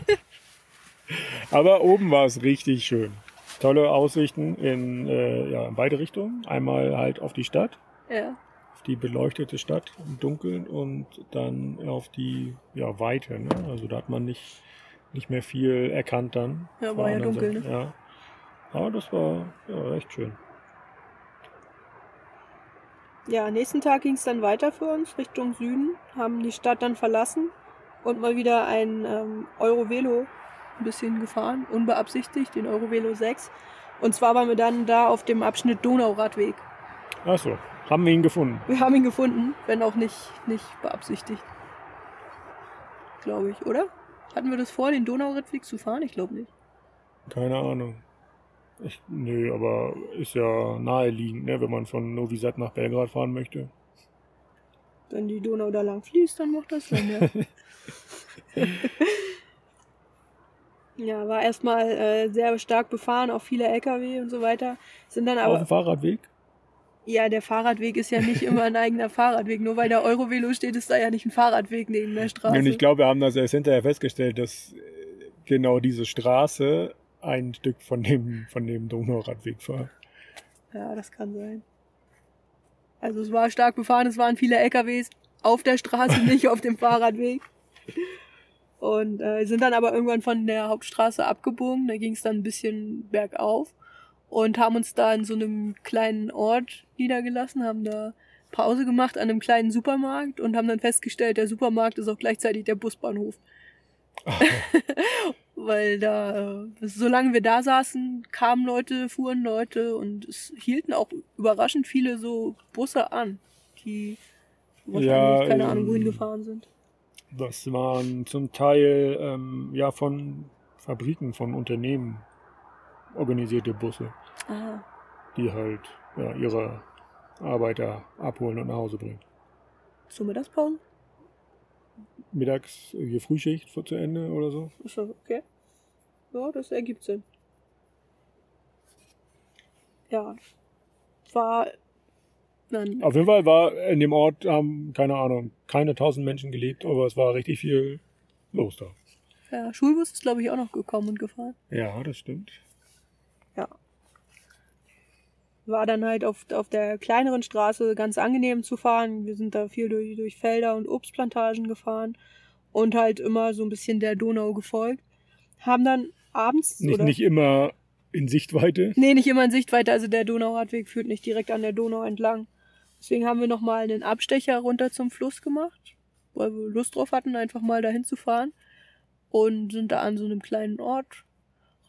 A: (laughs) Aber oben war es richtig schön. Tolle Aussichten in, äh, ja, in beide Richtungen. Einmal halt auf die Stadt,
B: Ja.
A: auf die beleuchtete Stadt im Dunkeln und dann auf die ja, Weite. Ne? Also da hat man nicht, nicht mehr viel erkannt dann.
B: Ja, war ja dunkel,
A: Seite. Ja. Aber das war ja, echt schön.
B: Ja, nächsten Tag ging es dann weiter für uns Richtung Süden, haben die Stadt dann verlassen und mal wieder ein ähm, Eurovelo ein bisschen gefahren, unbeabsichtigt, den Eurovelo 6. Und zwar waren wir dann da auf dem Abschnitt Donauradweg.
A: Ach so, haben wir ihn gefunden.
B: Wir haben ihn gefunden, wenn auch nicht, nicht beabsichtigt. Glaube ich, oder? Hatten wir das vor, den Donauradweg zu fahren? Ich glaube nicht.
A: Keine Ahnung. Ich, nö, aber ist ja naheliegend, ne, wenn man von Novi Sad nach Belgrad fahren möchte.
B: Wenn die Donau da lang fließt, dann macht das Sinn, ja. (laughs) ja, war erstmal äh, sehr stark befahren, auch viele LKW und so weiter. Sind dann
A: Auf
B: aber,
A: dem Fahrradweg?
B: Ja, der Fahrradweg ist ja nicht immer ein eigener Fahrradweg. Nur weil der Eurovelo steht, ist da ja nicht ein Fahrradweg neben der Straße.
A: Und ich glaube, wir haben das erst hinterher festgestellt, dass äh, genau diese Straße ein Stück von dem, von dem Donauradweg war.
B: Ja, das kann sein. Also es war stark befahren, es waren viele LKWs auf der Straße, nicht auf dem Fahrradweg. Und äh, sind dann aber irgendwann von der Hauptstraße abgebogen. Da ging es dann ein bisschen bergauf und haben uns da in so einem kleinen Ort niedergelassen, haben da Pause gemacht an einem kleinen Supermarkt und haben dann festgestellt, der Supermarkt ist auch gleichzeitig der Busbahnhof. (laughs) Weil da, äh, solange wir da saßen, kamen Leute, fuhren Leute und es hielten auch überraschend viele so Busse an, die wahrscheinlich
A: Ja,
B: keine Ahnung wohin
A: ähm,
B: gefahren sind.
A: Das waren zum Teil ähm, ja von Fabriken, von Unternehmen organisierte Busse,
B: Ah,
A: die halt ja, ihre Arbeiter abholen und nach Hause bringen.
B: so Mittagspause?
A: Mittags hier Frühschicht vor zu Ende oder so.
B: Das okay? Ja, das ergibt Sinn. Ja, war dann
A: Auf jeden Fall war in dem Ort, haben, keine Ahnung, keine tausend Menschen gelebt, aber es war richtig viel los da.
B: ja, Schulbus ist glaube ich auch noch gekommen und gefahren.
A: Ja, das stimmt.
B: Ja. War dann halt auf, auf der kleineren Straße ganz angenehm zu fahren. Wir sind da viel durch, durch Felder und Obstplantagen gefahren und halt immer so ein bisschen der Donau gefolgt. Haben dann abends.
A: Nicht,
B: oder,
A: nicht immer in Sichtweite.
B: Nee, nicht immer in Sichtweite. Also der Donauradweg führt nicht direkt an der Donau entlang. Deswegen haben wir nochmal einen Abstecher runter zum Fluss gemacht, weil wir Lust drauf hatten, einfach mal dahin zu fahren. Und sind da an so einem kleinen Ort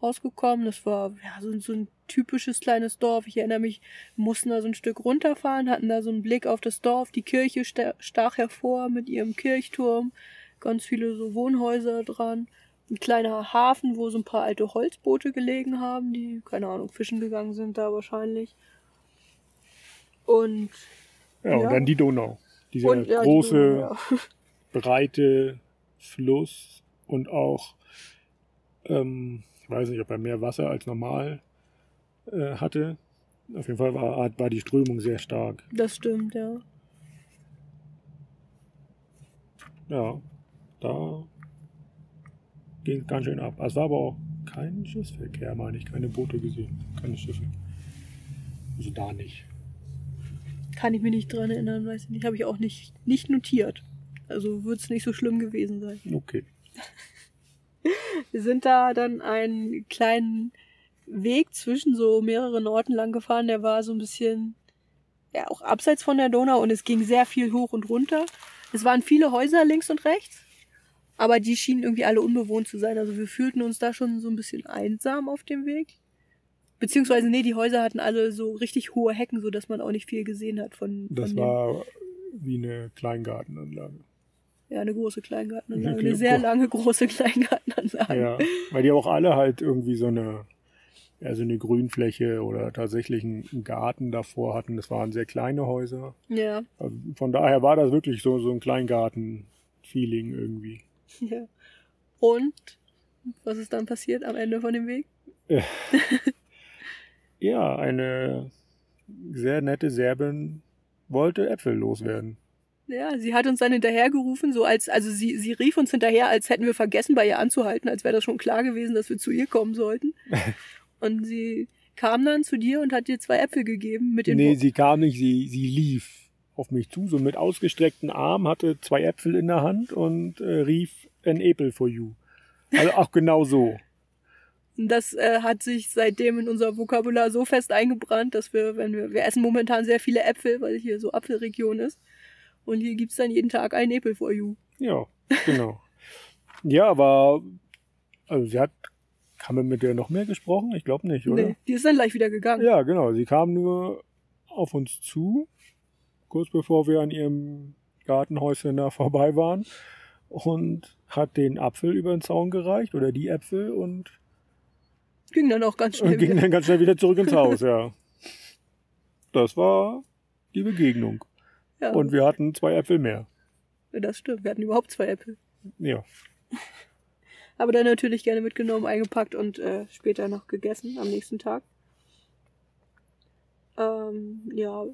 B: rausgekommen. Das war ja, so, so ein typisches kleines Dorf. Ich erinnere mich, mussten da so ein Stück runterfahren, hatten da so einen Blick auf das Dorf. Die Kirche sta- stach hervor mit ihrem Kirchturm. Ganz viele so Wohnhäuser dran. Ein kleiner Hafen, wo so ein paar alte Holzboote gelegen haben, die, keine Ahnung, fischen gegangen sind da wahrscheinlich. Und,
A: Ja, und
B: Ja.
A: dann die Donau. Dieser
B: und ja, die
A: große,
B: Donau, ja.
A: breite Fluss und auch, ähm, ich weiß nicht, ob er mehr Wasser als normal äh, hatte. Auf jeden Fall war, war die Strömung sehr stark.
B: Das stimmt, ja.
A: Ja, da ging es ganz schön ab. Es war aber auch kein Schiffsverkehr, meine ich, keine Boote gesehen, keine Schiffe. Also da nicht.
B: Kann ich mich nicht dran erinnern, weiß ich nicht. Habe ich auch nicht, nicht notiert. Also wird es nicht so schlimm gewesen sein.
A: Okay. (laughs)
B: Wir sind da dann einen kleinen Weg zwischen so mehreren Orten lang gefahren. Der war so ein bisschen, ja, auch abseits von der Donau und es ging sehr viel hoch und runter. Es waren viele Häuser links und rechts, aber die schienen irgendwie alle unbewohnt zu sein. Also wir fühlten uns da schon so ein bisschen einsam auf dem Weg. Beziehungsweise, nee, die Häuser hatten alle so richtig hohe Hecken, so dass man auch nicht viel gesehen hat von,
A: Das
B: von
A: war wie eine Kleingartenanlage.
B: Ja eine große Kleingartenanlage, eine sehr lange große Kleingartenanlage.
A: Ja, weil die auch alle halt irgendwie so eine, ja, so eine Grünfläche oder tatsächlich einen Garten davor hatten. Das waren sehr kleine Häuser.
B: ja.
A: Also von daher war das wirklich so, so ein Kleingarten-Feeling irgendwie. (laughs)
B: Ja. Und Was ist dann passiert am Ende von dem Weg? (laughs)
A: Ja, eine sehr nette Serbin wollte Äpfel loswerden.
B: Ja, sie hat uns dann hinterhergerufen, so als, also sie, sie rief uns hinterher, als hätten wir vergessen, bei ihr anzuhalten, als wäre das schon klar gewesen, dass wir zu ihr kommen sollten. (laughs) und sie kam dann zu dir und hat dir zwei Äpfel gegeben mit den
A: Nee,
B: Wo-
A: sie kam nicht, sie, sie lief auf mich zu, so mit ausgestreckten Armen, hatte zwei Äpfel in der Hand und äh, rief an Apple for you. Also auch genau so.
B: Und Das äh, hat sich seitdem in unser Vokabular so fest eingebrannt, dass wir, wenn wir, wir essen momentan sehr viele Äpfel, weil hier so Apfelregion ist. Und hier gibt's dann jeden Tag ein Apple for you.
A: Ja, genau. (laughs) ja, aber also sie hat, haben wir mit der noch mehr gesprochen? Ich glaube nicht, oder?
B: Nee, die ist dann gleich wieder gegangen.
A: Ja, genau. Sie kam nur auf uns zu, kurz bevor wir an ihrem Gartenhäuschen da (laughs) vorbei waren und hat den Apfel über den Zaun gereicht oder die Äpfel und,
B: Ging dann auch ganz schnell (laughs)
A: ging
B: wieder.
A: dann ganz schnell wieder zurück ins Haus, ja. Das war die Begegnung.
B: Ja,
A: Und wir hatten zwei Äpfel mehr.
B: das stimmt. Wir hatten überhaupt zwei Äpfel.
A: Ja. (laughs)
B: Aber dann natürlich gerne mitgenommen, eingepackt und äh, später noch gegessen am nächsten Tag. Ähm, ja,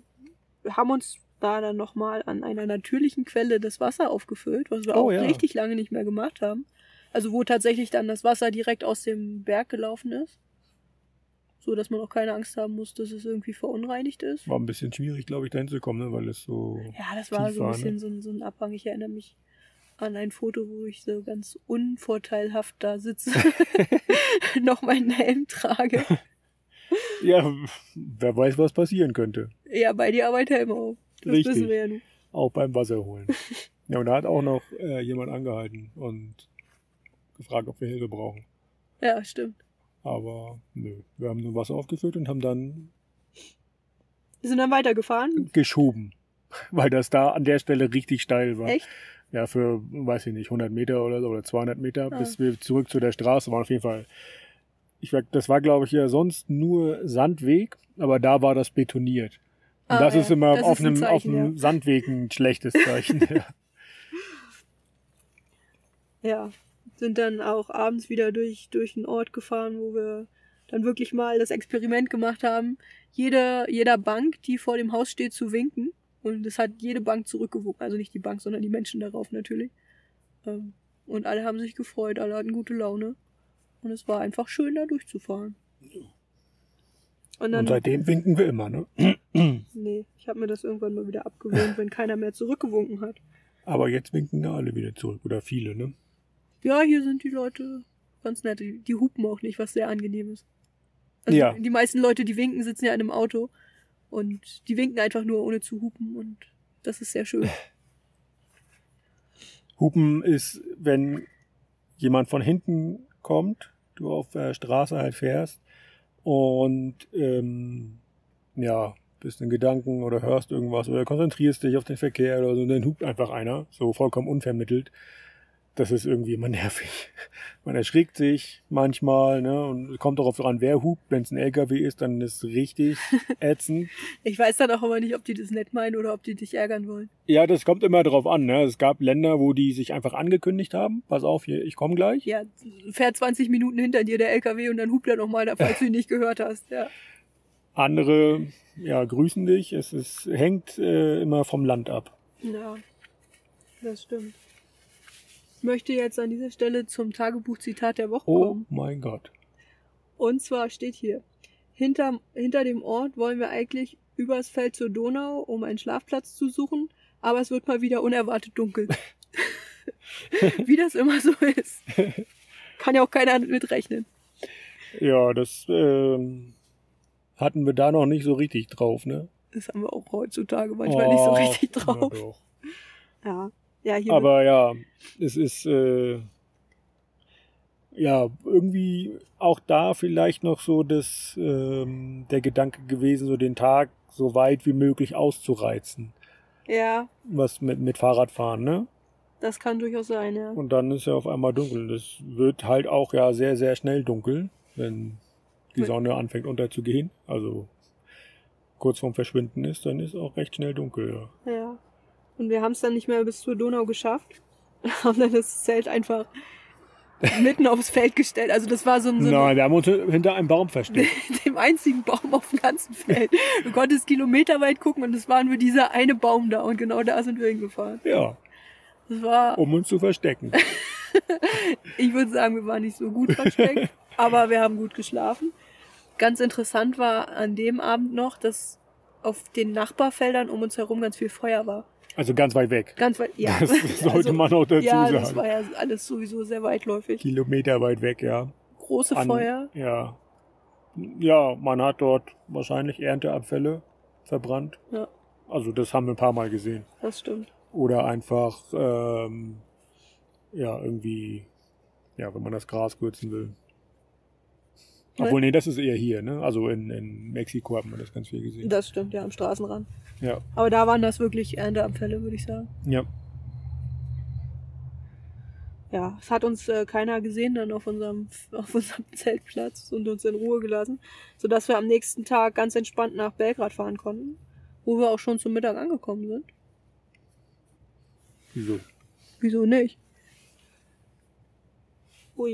B: wir haben uns da dann nochmal an einer natürlichen Quelle das Wasser aufgefüllt, was wir
A: Oh,
B: auch
A: ja.
B: richtig lange nicht mehr gemacht haben. Also wo tatsächlich dann das Wasser direkt aus dem Berg gelaufen ist. So dass man auch keine Angst haben muss, dass es irgendwie verunreinigt ist.
A: War ein bisschen schwierig, glaube ich, da hinzukommen, ne? weil es so.
B: Ja, das war so ein
A: war,
B: bisschen
A: ne?
B: so, ein, so ein Abhang. Ich erinnere mich an ein Foto, wo ich so ganz unvorteilhaft da sitze, (laughs) (laughs) noch meinen Helm trage. (laughs)
A: Ja, wer weiß, was passieren könnte.
B: Ja, bei dir arbeitet Helm auf. Das
A: Richtig.
B: wissen wir ja nun.
A: Auch beim Wasser holen. ja, und da hat auch noch äh, jemand angehalten und gefragt, ob wir Hilfe brauchen.
B: Ja, stimmt.
A: Aber nö, wir haben nur Wasser aufgefüllt und haben dann
B: Wir sind dann weitergefahren.
A: geschoben, (laughs) weil das da an der Stelle richtig steil war.
B: Echt?
A: Ja, für, weiß ich nicht, 100 Meter oder so oder 200 Meter,
B: Ah.
A: bis wir zurück zu der Straße waren. Auf jeden Fall. Ich das war, glaube ich, ja sonst nur Sandweg, aber da war das betoniert. Und
B: Ah,
A: das
B: ja.
A: ist immer
B: Das
A: auf,
B: ist ein
A: einem, auf
B: Zeichen,
A: einem Sandweg ein schlechtes Zeichen. (laughs) ja.
B: Ja. Sind dann auch abends wieder durch, durch einen Ort gefahren, wo wir dann wirklich mal das Experiment gemacht haben, jede, jeder Bank, die vor dem Haus steht, zu winken. Und es hat jede Bank zurückgewunken. Also nicht die Bank, sondern die Menschen darauf natürlich. Ähm, Und alle haben sich gefreut, alle hatten gute Laune. Und es war einfach schön, da durchzufahren. Und dann,
A: Und seitdem winken wir immer, ne?
B: nee, ich habe mir das irgendwann mal wieder abgewöhnt, wenn keiner mehr zurückgewunken hat.
A: Aber jetzt winken da alle wieder zurück. Oder viele, ne?
B: Ja, hier sind die Leute ganz nett. Die, die hupen auch nicht, was sehr angenehm ist. Also
A: Ja.
B: Die meisten Leute, die winken, sitzen ja in einem Auto. Und die winken einfach nur, ohne zu hupen. Und das ist sehr schön. (laughs)
A: Hupen ist, wenn jemand von hinten kommt, du auf der Straße halt fährst und ähm, ja, bist in Gedanken oder hörst irgendwas oder konzentrierst dich auf den Verkehr oder so, und dann hupt einfach einer, so vollkommen unvermittelt. Das ist irgendwie immer (laughs) nervig. Man erschrickt sich manchmal, ne, und es kommt darauf an, wer hupt. Wenn es ein LKW ist, dann ist es richtig (laughs) ätzend.
B: Ich weiß dann auch immer nicht, ob die das nett meinen oder ob die dich ärgern wollen.
A: Ja, das kommt immer drauf an, ne. Es gab Länder, wo die sich einfach angekündigt haben. Pass auf, hier, ich komme gleich.
B: Ja, fährt 20 Minuten hinter dir der LKW und dann hupt er nochmal, falls du ihn nicht gehört hast. Ja.
A: Andere ja, grüßen dich. Es ist, hängt äh, immer vom Land ab.
B: Ja, das stimmt. Ich möchte jetzt an dieser Stelle zum Tagebuchzitat der Woche
A: Oh
B: kommen.
A: mein Gott.
B: Und zwar steht hier, hinter, hinter dem Ort wollen wir eigentlich übers Feld zur Donau, um einen Schlafplatz zu suchen, aber es wird mal wieder unerwartet dunkel. (laughs) Wie das immer so ist. (laughs) Kann ja auch keiner mitrechnen.
A: Ja, das ähm, hatten wir da noch nicht so richtig drauf, ne?
B: Das haben wir auch heutzutage manchmal nicht so
A: Oh,
B: richtig drauf.
A: doch.
B: Ja, ja hier
A: Aber ja, es ist äh, ja irgendwie auch da vielleicht noch so das, ähm, der Gedanke gewesen, so den Tag so weit wie möglich auszureizen.
B: ja,
A: Was mit, mit Fahrradfahren, ne?
B: das kann durchaus sein, ja.
A: Und dann ist ja auf einmal dunkel. Das wird halt auch ja sehr, sehr schnell dunkel, wenn die. Sonne anfängt unterzugehen. Also kurz vorm Verschwinden ist, dann ist auch recht schnell dunkel. Ja.
B: Ja. Und wir haben es dann nicht mehr bis zur Donau geschafft. (laughs) Haben dann das Zelt einfach mitten aufs Feld gestellt. Also das war so ein, so
A: Nein, wir haben uns hinter einem Baum versteckt. (laughs)
B: dem einzigen Baum auf dem ganzen Feld. Du konntest kilometerweit gucken und es war nur dieser eine Baum da und genau da sind wir hingefahren.
A: Ja,
B: Das war,
A: um uns zu verstecken. (laughs)
B: ich würde sagen, wir waren nicht so gut versteckt, aber wir haben gut geschlafen. Ganz interessant war an dem Abend noch, dass auf den Nachbarfeldern um uns herum ganz viel Feuer war.
A: Also ganz weit weg.
B: Ganz weit, ja.
A: Das (laughs) sollte man auch dazu
B: ja, das
A: sagen.
B: war ja alles sowieso sehr weitläufig.
A: Kilometer weit weg, ja.
B: Große
A: An-
B: Feuer.
A: Ja. Ja, man hat dort wahrscheinlich Ernteabfälle verbrannt.
B: Ja,
A: Also das haben wir ein paar Mal gesehen.
B: das stimmt.
A: Oder einfach, ähm, ja, irgendwie, ja, wenn man das Gras kürzen will. Obwohl, nee, das ist eher hier, ne? Also in, in Mexiko hat man das ganz viel gesehen.
B: Das stimmt, ja, am Straßenrand.
A: Ja,
B: Aber da waren das wirklich Ernteabfälle, würde ich sagen.
A: ja.
B: Ja, es hat uns äh, keiner gesehen dann auf unserem, (laughs) auf unserem Zeltplatz und uns in Ruhe gelassen, sodass wir am nächsten Tag ganz entspannt nach Belgrad fahren konnten, wo wir auch schon zum Mittag angekommen sind.
A: Wieso?
B: Wieso nicht? Oh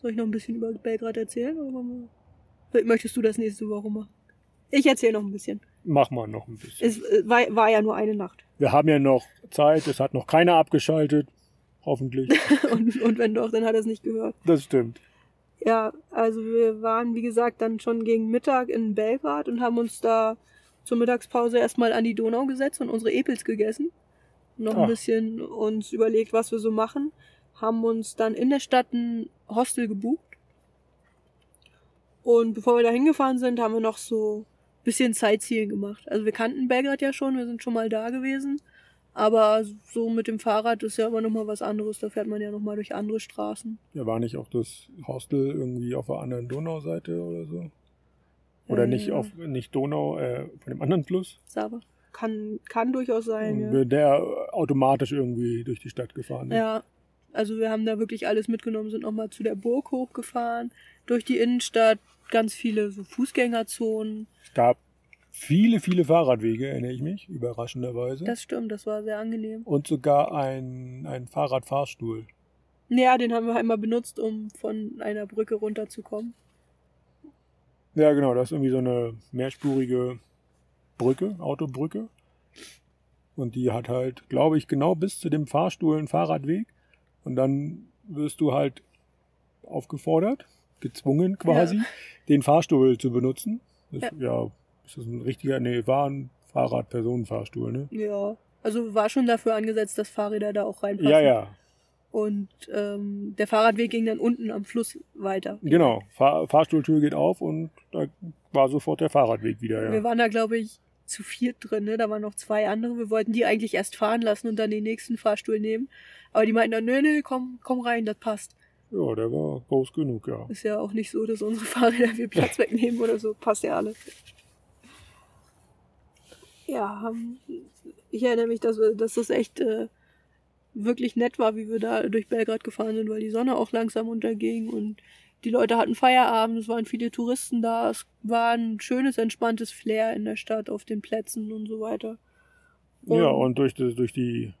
B: Soll ich noch ein bisschen über Belgrad erzählen? Oder möchtest du das nächste Woche machen? Ich erzähle noch ein bisschen.
A: Mach mal noch ein bisschen.
B: Es äh, war, war ja nur eine Nacht.
A: Wir haben ja noch Zeit, es hat noch keiner abgeschaltet. Hoffentlich. (laughs)
B: Und, und wenn doch, dann hat er es nicht gehört.
A: Das stimmt.
B: Ja, also wir waren, wie gesagt, dann schon gegen Mittag in Belgrad und haben uns da zur Mittagspause erstmal an die Donau gesetzt und unsere Epels gegessen. Noch ein
A: Ach.
B: bisschen uns überlegt, was wir so machen. Haben uns dann in der Stadt ein Hostel gebucht. Und bevor wir da hingefahren sind, haben wir noch so ein bisschen Sightseeing gemacht. Also wir kannten Belgrad ja schon, wir sind schon mal da gewesen. Aber so mit dem Fahrrad ist ja immer noch mal was anderes. Da fährt man ja noch mal durch andere Straßen.
A: Ja, war nicht auch das Hostel irgendwie auf der anderen Donauseite oder so? Oder
B: Äh,
A: nicht auf nicht Donau, äh, von dem anderen Fluss?
B: Saba. Kann, kann durchaus sein, ja.
A: Und Der automatisch irgendwie durch die Stadt gefahren ist.
B: Ja, also wir haben da wirklich alles mitgenommen, sind nochmal zu der Burg hochgefahren, durch die Innenstadt, ganz viele so Fußgängerzonen.
A: Es gab viele, viele Fahrradwege, erinnere ich mich, überraschenderweise.
B: Das stimmt, das war sehr angenehm.
A: Und sogar ein, ein Fahrradfahrstuhl.
B: Ja, den haben wir einmal benutzt, um von einer Brücke runterzukommen.
A: Ja, genau, das ist irgendwie so eine mehrspurige Brücke, Autobrücke. Und die hat halt, glaube ich, genau bis zu dem Fahrstuhl einen Fahrradweg. Und dann wirst du halt aufgefordert, gezwungen quasi, den Fahrstuhl zu benutzen. Das, ja. ja, ist das ein richtiger, nee, war ein Fahrrad-Personenfahrstuhl, ne?
B: Ja, also war schon dafür angesetzt, dass Fahrräder da auch reinpassen.
A: Ja, ja,
B: Und ähm, der Fahrradweg ging dann unten am Fluss weiter.
A: genau. Fahr Fahrstuhltür geht auf und da war sofort der Fahrradweg wieder,
B: Wir
A: ja.
B: waren da, glaube ich, zu viert drin, ne? Da waren noch zwei andere. Wir wollten die eigentlich erst fahren lassen und dann den nächsten Fahrstuhl nehmen. Aber die meinten dann, nö, nö, komm, komm rein, das passt.
A: Ja, der war groß genug, ja.
B: Ist ja auch nicht so, dass unsere Fahrräder viel Platz (laughs) wegnehmen oder so. Passt ja alles. Ja, ich erinnere mich, dass, wir, dass das echt äh, wirklich nett war, wie wir da durch Belgrad gefahren sind, weil die Sonne auch langsam unterging und die Leute hatten Feierabend, es waren viele Touristen da, es war ein schönes, entspanntes Flair in der Stadt, auf den Plätzen und so weiter.
A: Ja, und durch die, durch die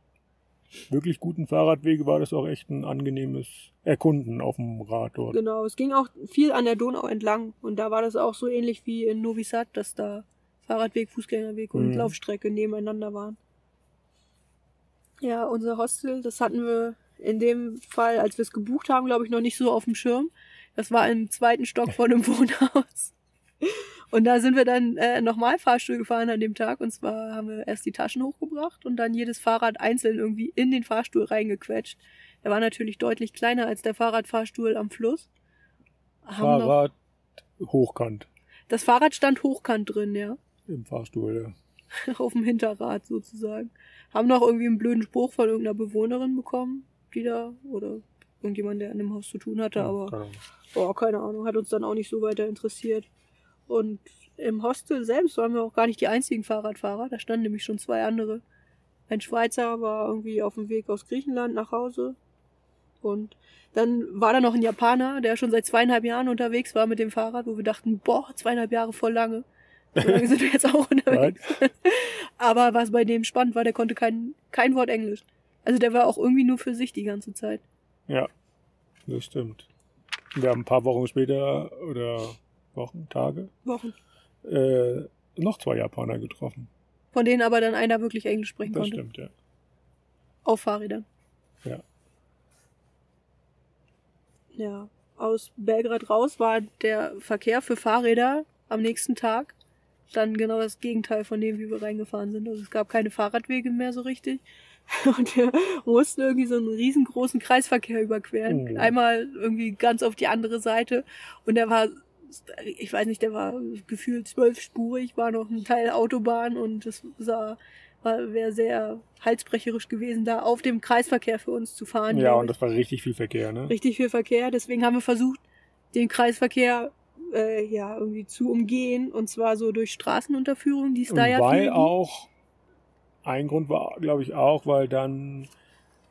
A: wirklich guten Fahrradwege war das auch echt ein angenehmes Erkunden auf dem Rad dort.
B: Genau, es ging auch viel an der Donau entlang und da war das auch so ähnlich wie in Novi Sad, dass da Fahrradweg, Fußgängerweg und
A: Mhm.
B: Laufstrecke nebeneinander waren. Ja, unser Hostel, das hatten wir in dem Fall, als wir es gebucht haben, glaube ich, noch nicht so auf dem Schirm. Das war im zweiten Stock von einem (laughs) Wohnhaus. Und da sind wir dann äh, nochmal Fahrstuhl gefahren an dem Tag. Und zwar haben wir erst die Taschen hochgebracht und dann jedes Fahrrad einzeln irgendwie in den Fahrstuhl reingequetscht. Der war natürlich deutlich kleiner als der Fahrradfahrstuhl am Fluss. Haben noch,
A: Fahrrad hochkant
B: das Fahrrad stand hochkant drin, ja.
A: im Fahrstuhl. Ja. (laughs)
B: Auf dem Hinterrad sozusagen. Haben noch irgendwie einen blöden Spruch von irgendeiner Bewohnerin bekommen, die da, oder irgendjemand, der an dem Haus zu tun hatte, aber
A: keine.
B: Boah, keine Ahnung, hat uns dann auch nicht so weiter interessiert. Und im Hostel selbst waren wir auch gar nicht die einzigen Fahrradfahrer. Da standen nämlich schon zwei andere. Ein Schweizer war irgendwie auf dem Weg aus Griechenland nach Hause. Und dann war da noch ein Japaner, der schon seit zweieinhalb Jahren unterwegs war mit dem Fahrrad, wo wir dachten, boah, zweieinhalb Jahre voll lange. So lange sind wir jetzt auch unterwegs. Aber was bei dem spannend war, der konnte kein, kein Wort Englisch. Also der war auch irgendwie nur für sich die ganze Zeit.
A: Ja, das stimmt. Wir haben ein paar Wochen später oder Wochen, Tage,
B: Wochen.
A: äh, noch zwei Japaner getroffen.
B: Von denen aber dann einer wirklich Englisch sprechen
A: Das
B: konnte.
A: stimmt, ja.
B: Auf Fahrrädern.
A: Ja.
B: Ja. Aus Belgrad raus war der Verkehr für Fahrräder am nächsten Tag dann genau das Gegenteil von dem, wie wir reingefahren sind. Also es gab keine Fahrradwege mehr so richtig. (laughs) Und wir mussten irgendwie so einen riesengroßen Kreisverkehr überqueren.
A: Oh.
B: Einmal irgendwie ganz auf die andere Seite. Und der war, ich weiß nicht, der war gefühlt zwölfspurig, war noch ein Teil Autobahn und es sah, wäre sehr halsbrecherisch gewesen, da auf dem Kreisverkehr für uns zu fahren.
A: Ja, und das war richtig viel Verkehr, ne?
B: richtig viel Verkehr. Deswegen haben wir versucht, den Kreisverkehr äh, ja irgendwie zu umgehen. Und zwar so durch Straßenunterführungen, die es da ja
A: weil
B: gibt.
A: auch, ein Grund war, glaube ich, auch, weil dann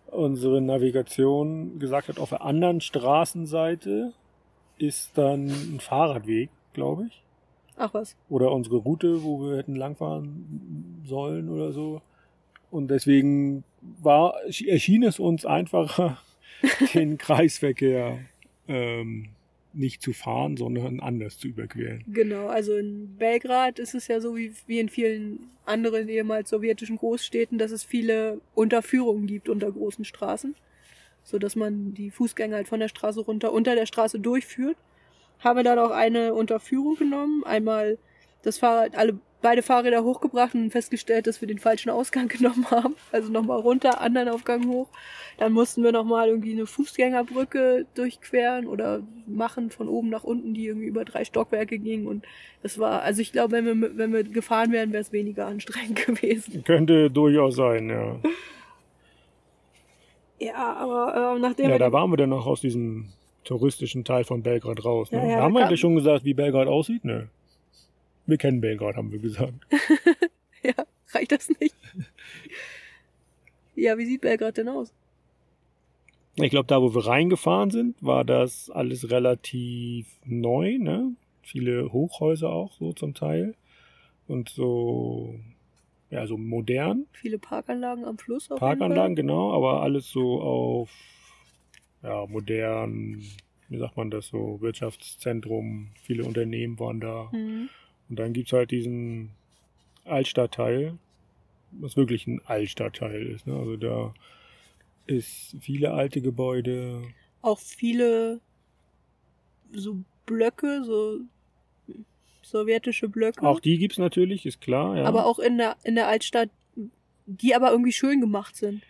A: unsere Navigation gesagt hat, auf der anderen Straßenseite ist dann ein Fahrradweg, glaube ich.
B: Ach was.
A: Oder unsere Route, wo wir hätten langfahren sollen oder so. Und deswegen war, erschien es uns einfacher, (laughs) den Kreisverkehr ähm, nicht zu fahren, sondern anders zu überqueren.
B: Genau, also in Belgrad ist es ja so wie, wie in vielen anderen ehemals sowjetischen Großstädten, dass es viele Unterführungen gibt unter großen Straßen, so dass man die Fußgänger halt von der Straße runter unter der Straße durchführt. Haben wir dann auch eine Unterführung genommen, einmal das Fahrrad, alle beide Fahrräder hochgebracht und festgestellt, dass wir den falschen Ausgang (laughs) genommen haben. Also nochmal runter, anderen Aufgang hoch. Dann mussten wir nochmal irgendwie eine Fußgängerbrücke durchqueren oder machen von oben nach unten, die irgendwie über drei Stockwerke ging. Und das war, also ich glaube, wenn wir, wenn wir gefahren wären, wäre es weniger anstrengend (laughs) gewesen.
A: Könnte durchaus sein, ja. (laughs)
B: Ja, aber äh, nachdem
A: Ja, da waren wir dann noch aus diesem touristischen Teil von Belgrad raus. Ne?
B: Ja, ja,
A: da haben wir eigentlich schon gesagt, wie Belgrad aussieht? Ne. Wir kennen Belgrad, haben wir gesagt. (laughs)
B: ja, reicht das nicht? ja, wie sieht Belgrad denn aus?
A: Ich glaube, da, wo wir reingefahren sind, war das alles relativ neu, ne? Viele Hochhäuser auch so zum Teil. Und so, ja, so modern.
B: Viele Parkanlagen am Fluss. Auf
A: Parkanlagen, genau, aber alles so auf, ja, modern, wie sagt man das so, Wirtschaftszentrum. Viele Unternehmen waren da.
B: Mhm.
A: Und dann gibt's halt diesen Altstadtteil, was wirklich ein Altstadtteil ist. Ne? Also da ist viele alte Gebäude.
B: Auch viele so Blöcke, so sowjetische Blöcke.
A: Auch die gibt's natürlich, ist klar. Ja.
B: aber auch in der, in der Altstadt, die aber irgendwie schön gemacht sind.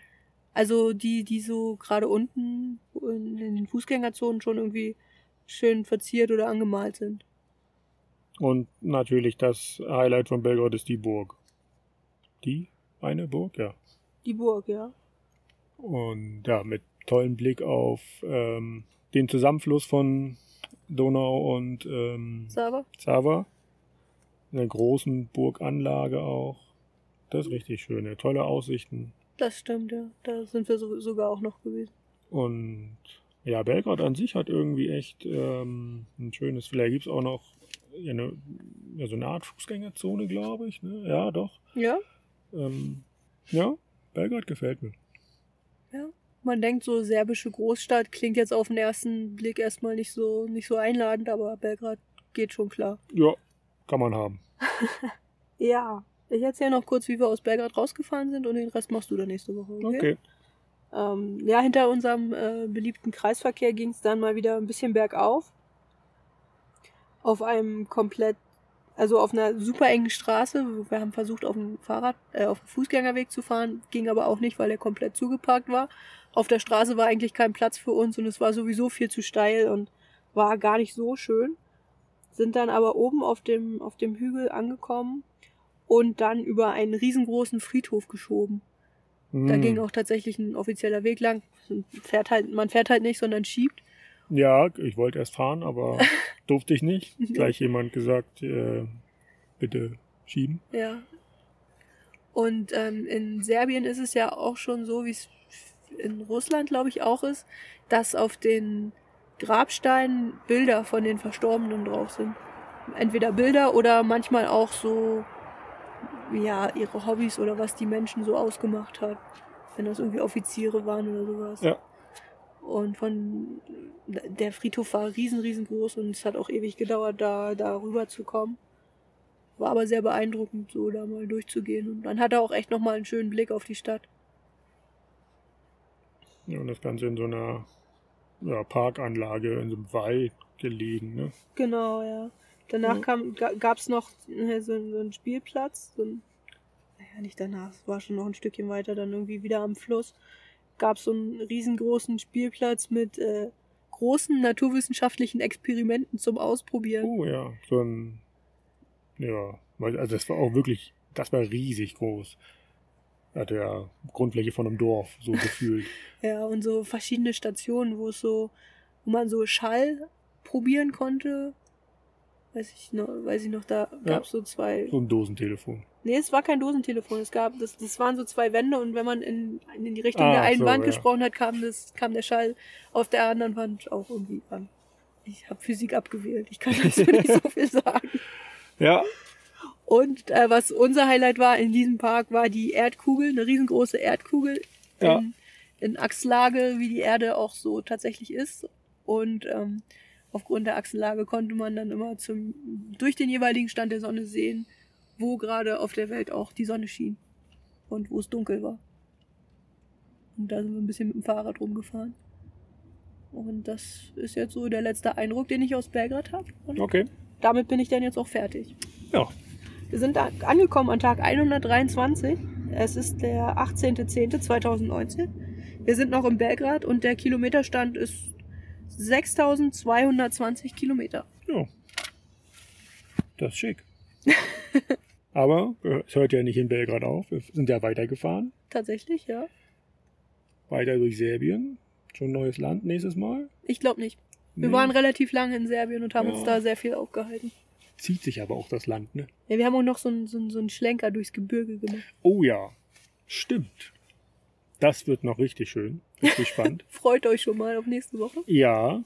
B: Also die, die so gerade unten in, den Fußgängerzonen schon irgendwie schön verziert oder angemalt sind.
A: Und natürlich das Highlight von Belgrad ist die Burg. Die eine Burg, ja.
B: Die Burg, ja.
A: Und ja, mit tollem Blick auf ähm, den Zusammenfluss von Donau und ähm,
B: Sava?
A: Sava. Eine großen Burganlage auch. Das ist richtig schön. Ja. Tolle Aussichten.
B: Das stimmt, ja. Da sind wir so, sogar auch noch gewesen.
A: Und ja, Belgrad an sich hat irgendwie echt ähm, ein schönes, vielleicht gibt's auch noch ja, eine, ja, so eine Art Fußgängerzone, glaube ich. Ne? Ja, doch.
B: Ja?
A: Ähm, ja, Belgrad gefällt mir.
B: Man denkt so, serbische Großstadt klingt jetzt auf den ersten Blick erstmal nicht so, nicht so einladend, aber Belgrad geht schon klar.
A: Ja, kann man haben. (laughs)
B: Ja. Ich erzähle noch kurz, wie wir aus Belgrad rausgefahren sind und den Rest machst du dann nächste Woche. Okay.
A: Okay.
B: Ähm, ja, hinter unserem äh, beliebten Kreisverkehr ging es dann mal wieder ein bisschen bergauf. Auf einem komplett, also auf einer super engen Straße. Wir haben versucht, auf dem Fahrrad, äh, auf dem Fußgängerweg zu fahren, ging aber auch nicht, weil er komplett zugeparkt war. Auf der Straße war eigentlich kein Platz für uns und es war sowieso viel zu steil und war gar nicht so schön. Sind dann aber oben auf dem, auf dem Hügel angekommen und dann über einen riesengroßen Friedhof geschoben. Da
A: Hm.
B: ging auch tatsächlich ein offizieller Weg lang. Fährt halt, man fährt halt nicht, sondern schiebt.
A: Ja, ich wollte erst fahren, aber (laughs) durfte ich nicht. Gleich jemand gesagt, äh, bitte schieben.
B: Ja. Und ähm, in Serbien ist es ja auch schon so, wie es in Russland, glaube ich, auch ist, dass auf den Grabsteinen Bilder von den Verstorbenen drauf sind. Entweder Bilder oder manchmal auch so, ja, ihre Hobbys oder was die Menschen so ausgemacht hat. wenn das irgendwie Offiziere waren oder sowas.
A: Ja.
B: Und von der Friedhof war riesen, riesengroß und es hat auch ewig gedauert, da, da rüber zu kommen. War aber sehr beeindruckend, so da mal durchzugehen. Und man hatte auch echt nochmal einen schönen Blick auf die Stadt.
A: Ja, und das Ganze in so einer ja, Parkanlage, in so einem Wald gelegen, ne?
B: Genau, ja. Danach
A: Ja.
B: kam, ga, gab's noch äh, so, so einen Spielplatz. So ein, naja, nicht danach, es war schon noch ein Stückchen weiter, dann irgendwie wieder am Fluss. Gab so einen riesengroßen Spielplatz mit äh, großen naturwissenschaftlichen Experimenten zum Ausprobieren.
A: Oh ja, so ein, ja, also das war auch wirklich, das war riesig groß. Ja Grundfläche von einem Dorf, so (laughs) gefühlt.
B: Ja, und so verschiedene Stationen, wo es so, wo man so Schall probieren konnte. Weiß ich noch, weiß ich noch, da
A: Ja.
B: gab es so zwei.
A: So ein Dosentelefon.
B: Nee, es war kein Dosentelefon. Es gab, das, das waren so zwei Wände und wenn man in, in die Richtung
A: Ah,
B: der einen
A: so,
B: Wand
A: ja.
B: gesprochen hat, kam, das, kam der Schall auf der anderen Wand auch irgendwie an. Ich habe Physik abgewählt. Ich kann dazu (laughs) nicht so viel sagen.
A: Ja,
B: Und äh, was unser Highlight war in diesem Park, war die Erdkugel, eine riesengroße Erdkugel
A: Ja.
B: in, in Achslage, wie die Erde auch so tatsächlich ist. Und ähm, aufgrund der Achsellage konnte man dann immer zum, durch den jeweiligen Stand der Sonne sehen, wo gerade auf der Welt auch die Sonne schien und wo es dunkel war. Und da sind wir ein bisschen mit dem Fahrrad rumgefahren. Und das ist jetzt so der letzte Eindruck, den ich aus Belgrad habe.
A: Okay.
B: damit bin ich dann jetzt auch fertig.
A: Ja,
B: Wir sind da angekommen an Tag 123. Es ist der 18.10.2019. Wir sind noch in Belgrad und der Kilometerstand ist 6220 Kilometer.
A: ja. Das ist schick. (laughs) Aber äh, es hört ja nicht in Belgrad auf. Wir sind ja weitergefahren.
B: Tatsächlich, ja.
A: Weiter durch Serbien. Schon ein neues Land nächstes Mal.
B: Ich glaube nicht. Wir
A: Nee.
B: waren relativ lange in Serbien und haben
A: Ja.
B: uns da sehr viel aufgehalten.
A: Zieht sich aber auch das Land, ne?
B: Ja, wir haben auch noch so einen, so einen, so einen Schlenker durchs Gebirge gemacht.
A: Oh ja, stimmt. Das wird noch richtig schön. Richtig (laughs) spannend.
B: Freut euch schon mal auf nächste Woche.
A: Ja,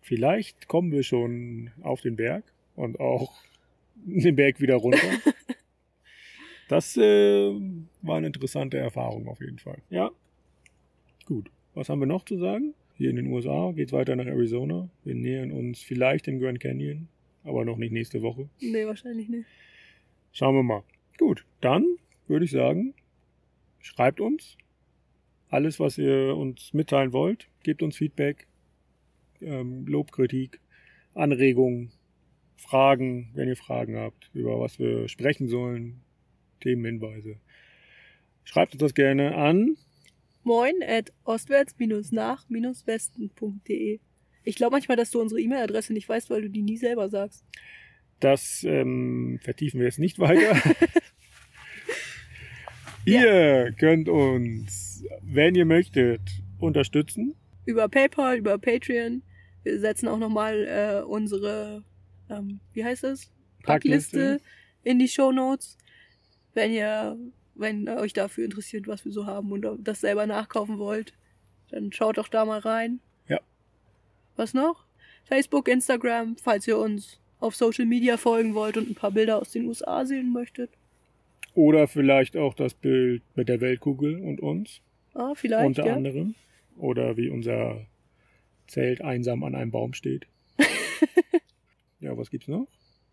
A: vielleicht kommen wir schon auf den Berg und auch den Berg wieder runter. (laughs) Das äh, war eine interessante Erfahrung auf jeden Fall. Ja, gut. Was haben wir noch zu sagen? Hier in den USA geht es weiter nach Arizona. Wir nähern uns vielleicht dem Grand Canyon, aber noch nicht nächste Woche.
B: Nee, wahrscheinlich nicht.
A: Schauen wir mal. Gut, dann würde ich sagen, schreibt uns alles, was ihr uns mitteilen wollt. Gebt uns Feedback, ähm, Lobkritik, Anregungen, Fragen, wenn ihr Fragen habt, über was wir sprechen sollen, Themenhinweise. Schreibt uns das gerne an.
B: Moin at ostwärts-nach-westen.de. Ich glaube manchmal, dass du unsere E-Mail-Adresse nicht weißt, weil du die nie selber sagst.
A: Das ähm, vertiefen wir jetzt nicht weiter. (laughs) ihr könnt uns, wenn ihr möchtet, unterstützen.
B: Über PayPal, über Patreon. Wir setzen auch nochmal äh, unsere, ähm, wie heißt es?
A: Packliste.
B: In die Show Notes. Wenn ihr, wenn ihr euch dafür interessiert, was wir so haben und das selber nachkaufen wollt, dann schaut doch da mal rein. Was noch? Facebook, Instagram, falls ihr uns auf Social Media folgen wollt und ein paar Bilder aus den USA sehen möchtet.
A: Oder vielleicht auch das Bild mit der Weltkugel und uns,
B: Ah, vielleicht,
A: unter
B: ja.
A: anderem. Oder wie unser Zelt einsam an einem Baum steht. (laughs) ja, was gibt's noch?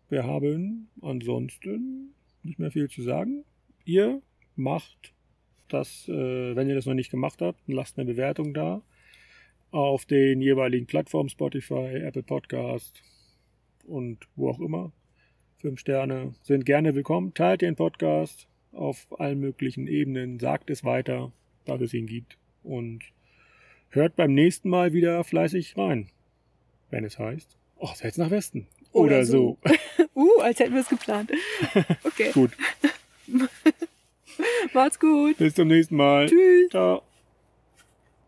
A: Wir haben ansonsten nicht mehr viel zu sagen. Ihr macht das, äh, wenn ihr das noch nicht gemacht habt, lasst eine Bewertung da auf den jeweiligen Plattformen Spotify, Apple Podcast und wo auch immer. Fünf Sterne sind gerne willkommen. Teilt den Podcast auf allen möglichen Ebenen, sagt es weiter, dass es ihn gibt und hört beim nächsten Mal wieder fleißig rein, wenn es heißt, oh, seid nach Westen.
B: Oder
A: Oder, so. (laughs)
B: Uh, als hätten wir es geplant. (laughs) Okay,
A: Gut, (laughs)
B: macht's gut.
A: bis zum nächsten Mal.
B: Tschüss.
A: Ciao.